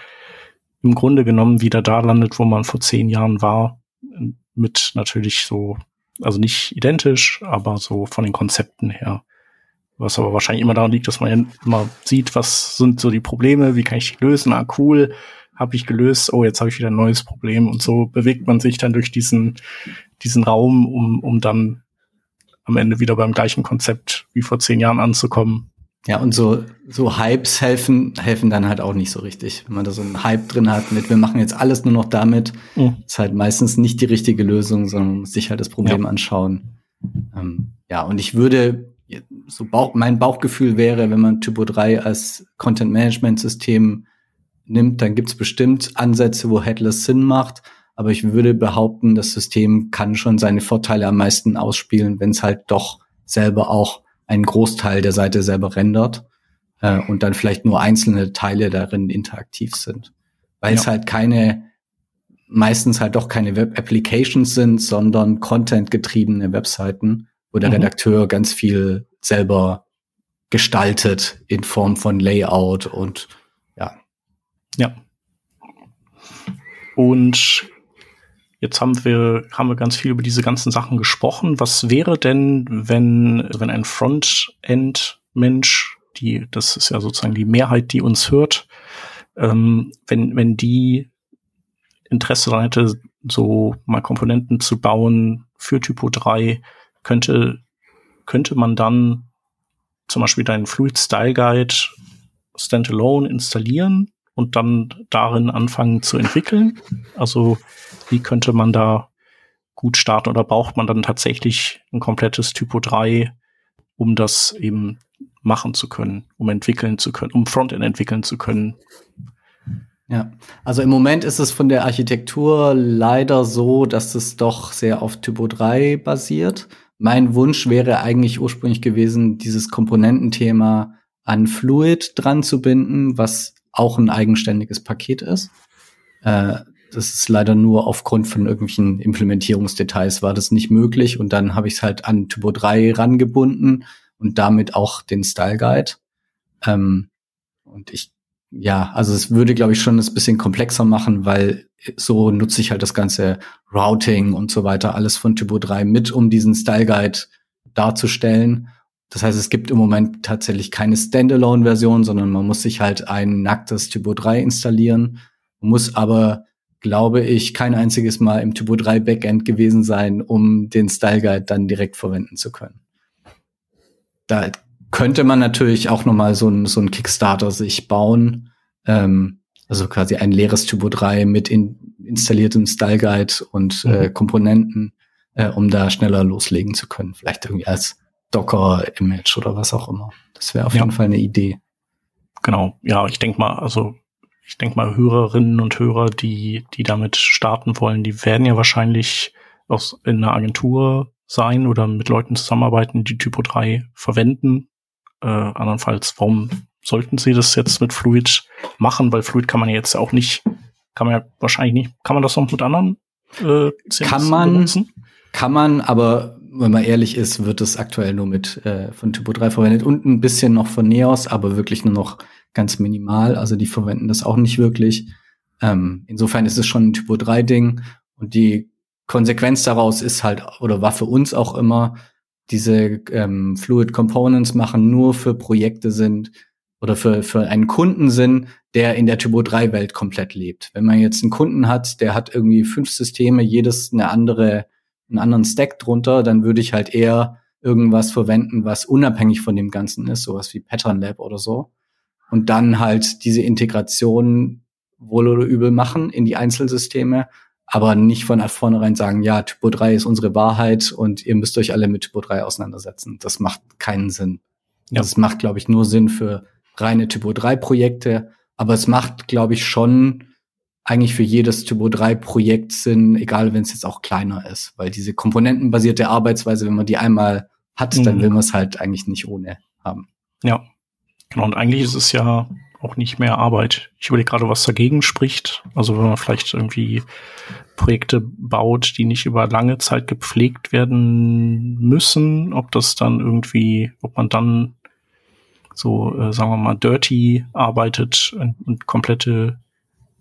im Grunde genommen wieder da landet, wo man vor zehn Jahren war, mit natürlich so, also nicht identisch, aber so von den Konzepten her. Was aber wahrscheinlich immer daran liegt, dass man ja immer sieht, was sind so die Probleme, wie kann ich die lösen, ah cool, habe ich gelöst, oh, jetzt habe ich wieder ein neues Problem. Und so bewegt man sich dann durch diesen, diesen Raum, um, um dann am Ende wieder beim gleichen Konzept wie vor zehn Jahren anzukommen. Ja, und so, so Hypes helfen, helfen dann halt auch nicht so richtig. Wenn man da so einen Hype drin hat mit, wir machen jetzt alles nur noch damit, mhm. ist halt meistens nicht die richtige Lösung, sondern man muss sich halt das Problem ja. anschauen. Ähm, ja, und ich würde, so Bauch, mein Bauchgefühl wäre, wenn man Typo 3 als Content Management System nimmt, dann gibt's bestimmt Ansätze, wo Headless Sinn macht. Aber ich würde behaupten, das System kann schon seine Vorteile am meisten ausspielen, wenn es halt doch selber auch einen Großteil der Seite selber rendert äh, und dann vielleicht nur einzelne Teile darin interaktiv sind. Weil ja. es halt keine, meistens halt doch keine Web-Applications sind, sondern Content-getriebene Webseiten, wo der mhm. Redakteur ganz viel selber gestaltet in Form von Layout und ja. Ja. Und jetzt haben wir, haben wir ganz viel über diese ganzen Sachen gesprochen. Was wäre denn, wenn, wenn ein Frontend-Mensch, die, das ist ja sozusagen die Mehrheit, die uns hört, ähm, wenn, wenn die Interesse daran hätte, so mal Komponenten zu bauen für Typo 3, könnte, könnte man dann zum Beispiel deinen Fluid Style Guide standalone installieren und dann darin anfangen zu entwickeln? Also wie könnte man da gut starten oder braucht man dann tatsächlich ein komplettes Typo 3, um das eben machen zu können, um entwickeln zu können, um Frontend entwickeln zu können? Ja, also im Moment ist es von der Architektur leider so, dass es doch sehr auf Typo 3 basiert. Mein Wunsch wäre eigentlich ursprünglich gewesen, dieses Komponententhema an Fluid dran zu binden, was auch ein eigenständiges Paket ist. Äh, das ist leider nur aufgrund von irgendwelchen Implementierungsdetails war das nicht möglich und dann habe ich es halt an Typo 3 rangebunden und damit auch den Style Guide. Ähm, und ich ja, also es würde, glaube ich, schon ein bisschen komplexer machen, weil so nutze ich halt das ganze Routing und so weiter, alles von Typo 3 mit, um diesen Style Guide darzustellen. Das heißt, es gibt im Moment tatsächlich keine Standalone-Version, sondern man muss sich halt ein nacktes Typo 3 installieren, muss aber, glaube ich, kein einziges Mal im Typo 3 Backend gewesen sein, um den Style Guide dann direkt verwenden zu können. Da könnte man natürlich auch noch mal so ein, so ein Kickstarter sich bauen. Ähm, also quasi ein leeres Typo 3 mit in, installiertem Style Guide und äh, mhm. äh, Komponenten, äh, um da schneller loslegen zu können. Vielleicht irgendwie als Docker-Image oder was auch immer. Das wäre auf ja. jeden Fall eine Idee. Genau, ja, ich denke mal, also ich denke mal, Hörerinnen und Hörer, die, die damit starten wollen, die werden ja wahrscheinlich aus in einer Agentur sein oder mit Leuten zusammenarbeiten, die Typo 3 verwenden. Äh, andernfalls, warum sollten sie das jetzt mit Fluid machen? Weil Fluid kann man ja jetzt auch nicht, kann man ja wahrscheinlich nicht, kann man das noch mit anderen äh, CMS kann man, benutzen? Kann man, aber wenn man ehrlich ist, wird es aktuell nur mit äh, von Typo 3 verwendet und ein bisschen noch von Neos, aber wirklich nur noch ganz minimal. Also die verwenden das auch nicht wirklich. Ähm, insofern ist es schon ein Typo 3 Ding und die Konsequenz daraus ist halt, oder war für uns auch immer, diese ähm, Fluid Components machen nur für Projekte sind oder für, für einen Kunden sind, der in der Typo 3 Welt komplett lebt. Wenn man jetzt einen Kunden hat, der hat irgendwie fünf Systeme, jedes eine andere, einen anderen Stack drunter, dann würde ich halt eher irgendwas verwenden, was unabhängig von dem Ganzen ist, sowas wie Pattern Lab oder so. Und dann halt diese Integration wohl oder übel machen in die Einzelsysteme aber nicht von vornherein sagen, ja, Typo 3 ist unsere Wahrheit und ihr müsst euch alle mit Typo 3 auseinandersetzen. Das macht keinen Sinn. Ja. Das macht, glaube ich, nur Sinn für reine Typo 3 Projekte, aber es macht, glaube ich, schon eigentlich für jedes Typo 3 Projekt Sinn, egal wenn es jetzt auch kleiner ist, weil diese komponentenbasierte Arbeitsweise, wenn man die einmal hat, mhm. dann will man es halt eigentlich nicht ohne haben. Ja, genau. Und eigentlich ist es ja auch nicht mehr Arbeit. Ich überlege gerade, was dagegen spricht. Also wenn man vielleicht irgendwie Projekte baut, die nicht über lange Zeit gepflegt werden müssen, ob das dann irgendwie, ob man dann so, äh, sagen wir mal, dirty arbeitet und, und komplette,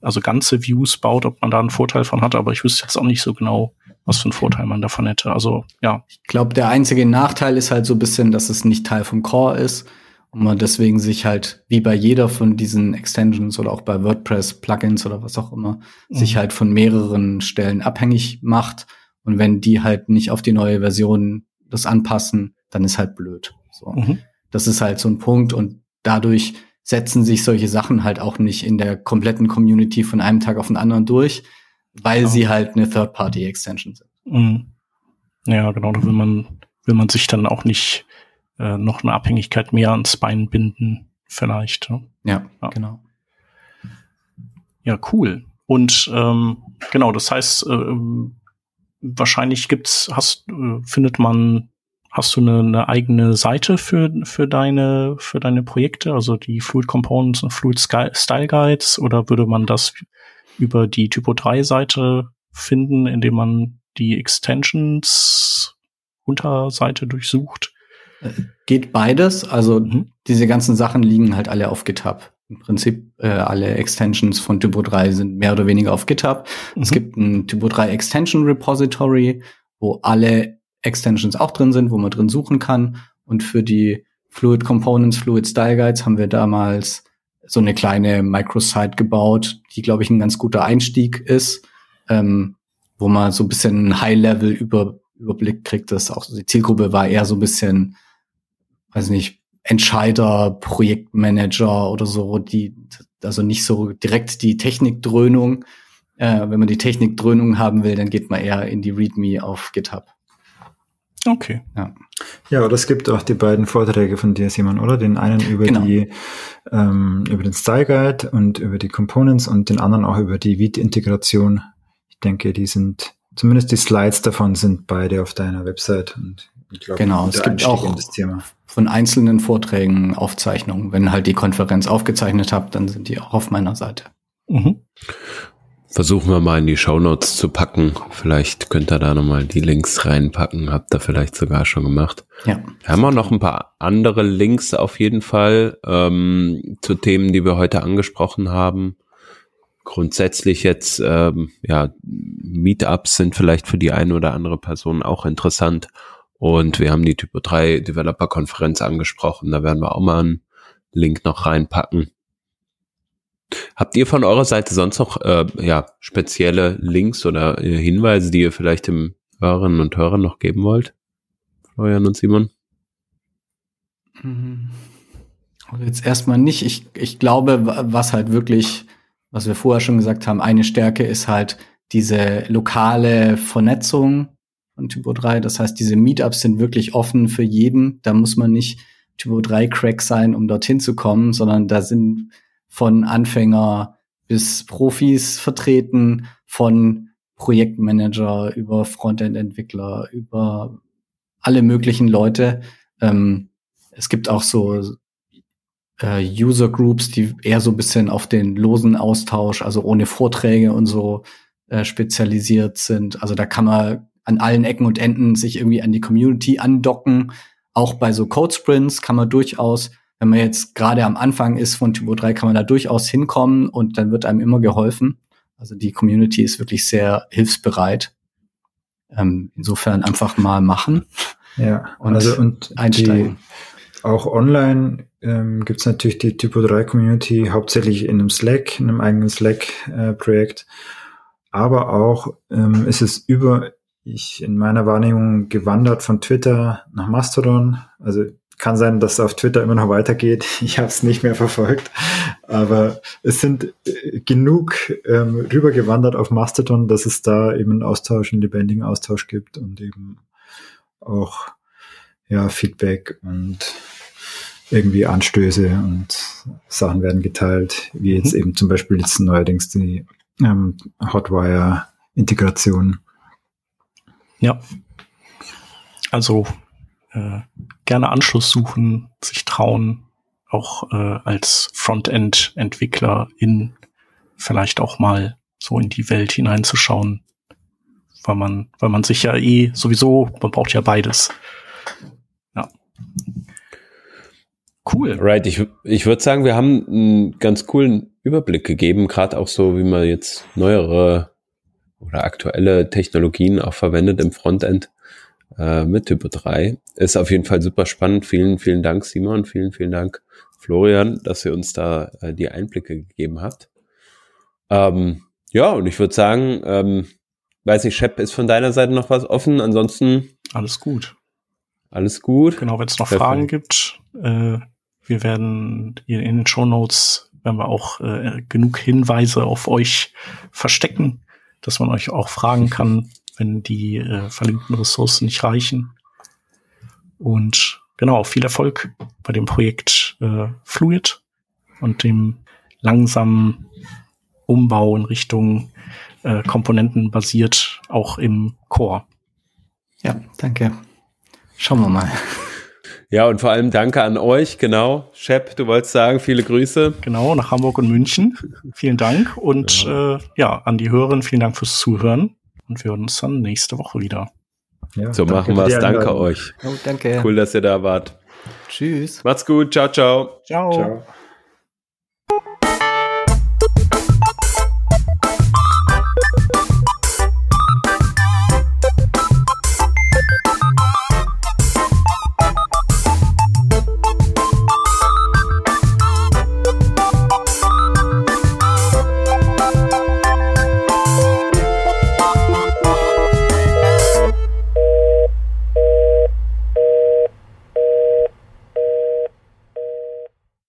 also ganze Views baut, ob man da einen Vorteil von hat, aber ich wüsste jetzt auch nicht so genau, was für einen Vorteil man davon hätte. Also ja. Ich glaube, der einzige Nachteil ist halt so ein bisschen, dass es nicht Teil vom Core ist und man deswegen sich halt wie bei jeder von diesen Extensions oder auch bei WordPress Plugins oder was auch immer mhm. sich halt von mehreren Stellen abhängig macht und wenn die halt nicht auf die neue Version das anpassen, dann ist halt blöd. So. Mhm. Das ist halt so ein Punkt und dadurch setzen sich solche Sachen halt auch nicht in der kompletten Community von einem Tag auf den anderen durch, weil genau. sie halt eine Third-Party-Extension sind. Mhm. Ja, genau, da will man, will man sich dann auch nicht äh, noch eine Abhängigkeit mehr ans Bein binden, vielleicht. Ne? Ja, ja, genau. Ja, cool. Und ähm, genau, das heißt, äh, wahrscheinlich gibt's, hast, äh, findet man, hast du eine, eine eigene Seite für, für deine, für deine Projekte, also die Fluid Components und Fluid Style Guides, oder würde man das über die Typo 3 Seite finden, indem man die Extensions Unterseite durchsucht. Äh, geht beides. Also mhm. diese ganzen Sachen liegen halt alle auf GitHub. Im Prinzip äh, alle Extensions von Typo 3 sind mehr oder weniger auf GitHub. Mhm. Es gibt ein Typo 3 Extension Repository, wo alle Extensions auch drin sind, wo man drin suchen kann. Und für die Fluid Components, Fluid Style Guides haben wir damals so eine kleine Microsite gebaut, die, glaube ich, ein ganz guter Einstieg ist, ähm, wo man so ein bisschen High-Level über, Überblick kriegt. Das auch die Zielgruppe war eher so ein bisschen, weiß nicht, Entscheider, Projektmanager oder so, die, also nicht so direkt die Technikdröhnung. Äh, wenn man die Technikdröhnung haben will, dann geht man eher in die README auf GitHub. Okay. Ja. Ja, oder es gibt auch die beiden Vorträge von dir, Simon, oder? Den einen über genau. die ähm, über den Style Guide und über die Components und den anderen auch über die Vite-Integration. Ich denke, die sind, zumindest die Slides davon sind beide auf deiner Website und ich glaube, genau, es gibt auch von einzelnen Vorträgen Aufzeichnungen. Wenn halt die Konferenz aufgezeichnet habt, dann sind die auch auf meiner Seite. Mhm. Versuchen wir mal in die Shownotes zu packen. Vielleicht könnt ihr da nochmal die Links reinpacken. Habt ihr vielleicht sogar schon gemacht. Ja. Wir haben auch noch ein paar andere Links auf jeden Fall ähm, zu Themen, die wir heute angesprochen haben. Grundsätzlich jetzt, ähm, ja, Meetups sind vielleicht für die eine oder andere Person auch interessant. Und wir haben die Typo 3 Developer Konferenz angesprochen. Da werden wir auch mal einen Link noch reinpacken. Habt ihr von eurer Seite sonst noch äh, ja, spezielle Links oder äh, Hinweise, die ihr vielleicht dem Hörerinnen und Hörern noch geben wollt? Florian und Simon? Mhm. Also jetzt erstmal nicht. Ich, ich glaube, was halt wirklich, was wir vorher schon gesagt haben, eine Stärke ist halt diese lokale Vernetzung von Typo 3. Das heißt, diese Meetups sind wirklich offen für jeden. Da muss man nicht Typo 3 Crack sein, um dorthin zu kommen, sondern da sind von Anfänger bis Profis vertreten, von Projektmanager über Frontend-Entwickler, über alle möglichen Leute. Ähm, es gibt auch so äh, User Groups, die eher so ein bisschen auf den losen Austausch, also ohne Vorträge und so äh, spezialisiert sind. Also da kann man an allen Ecken und Enden sich irgendwie an die Community andocken. Auch bei so Code Sprints kann man durchaus wenn man jetzt gerade am Anfang ist von Typo 3, kann man da durchaus hinkommen und dann wird einem immer geholfen. Also die Community ist wirklich sehr hilfsbereit. Ähm, insofern einfach mal machen. Ja, und also und einsteigen. Die, auch online ähm, gibt es natürlich die Typo 3 Community, hauptsächlich in einem Slack, in einem eigenen Slack-Projekt. Äh, Aber auch ähm, ist es über, ich in meiner Wahrnehmung gewandert von Twitter nach Mastodon. Also kann sein, dass es auf Twitter immer noch weitergeht. Ich habe es nicht mehr verfolgt. Aber es sind äh, genug ähm, rübergewandert auf Mastodon, dass es da eben einen Austausch, einen lebendigen Austausch gibt und eben auch ja, Feedback und irgendwie Anstöße und Sachen werden geteilt, wie jetzt mhm. eben zum Beispiel jetzt neuerdings die ähm, Hotwire-Integration. Ja. Also äh, gerne Anschluss suchen, sich trauen, auch äh, als Frontend-Entwickler in vielleicht auch mal so in die Welt hineinzuschauen, weil man, weil man sich ja eh sowieso, man braucht ja beides. Ja. Cool. Right, ich, ich würde sagen, wir haben einen ganz coolen Überblick gegeben, gerade auch so, wie man jetzt neuere oder aktuelle Technologien auch verwendet im Frontend äh, mit Typo 3. Ist auf jeden Fall super spannend. Vielen, vielen Dank, Simon. Vielen, vielen Dank, Florian, dass ihr uns da äh, die Einblicke gegeben habt. Ähm, ja, und ich würde sagen, ähm, weiß nicht, Shep, ist von deiner Seite noch was offen? Ansonsten. Alles gut. Alles gut. Genau, wenn es noch Perfekt. Fragen gibt, äh, wir werden in den Show Notes werden wir auch äh, genug Hinweise auf euch verstecken, dass man euch auch fragen kann, wenn die äh, verlinkten Ressourcen nicht reichen. Und genau, viel Erfolg bei dem Projekt äh, Fluid und dem langsamen Umbau in Richtung äh, Komponenten basiert, auch im Core. Ja, danke. Schauen wir mal. Ja, und vor allem danke an euch, genau. Shep, du wolltest sagen, viele Grüße. Genau, nach Hamburg und München. Vielen Dank. Und ja, äh, ja an die Hörerinnen, vielen Dank fürs Zuhören. Und wir hören uns dann nächste Woche wieder. Ja, so machen wir es. Danke euch. Oh, danke. Cool, dass ihr da wart. Tschüss. Macht's gut. Ciao, ciao. Ciao. ciao.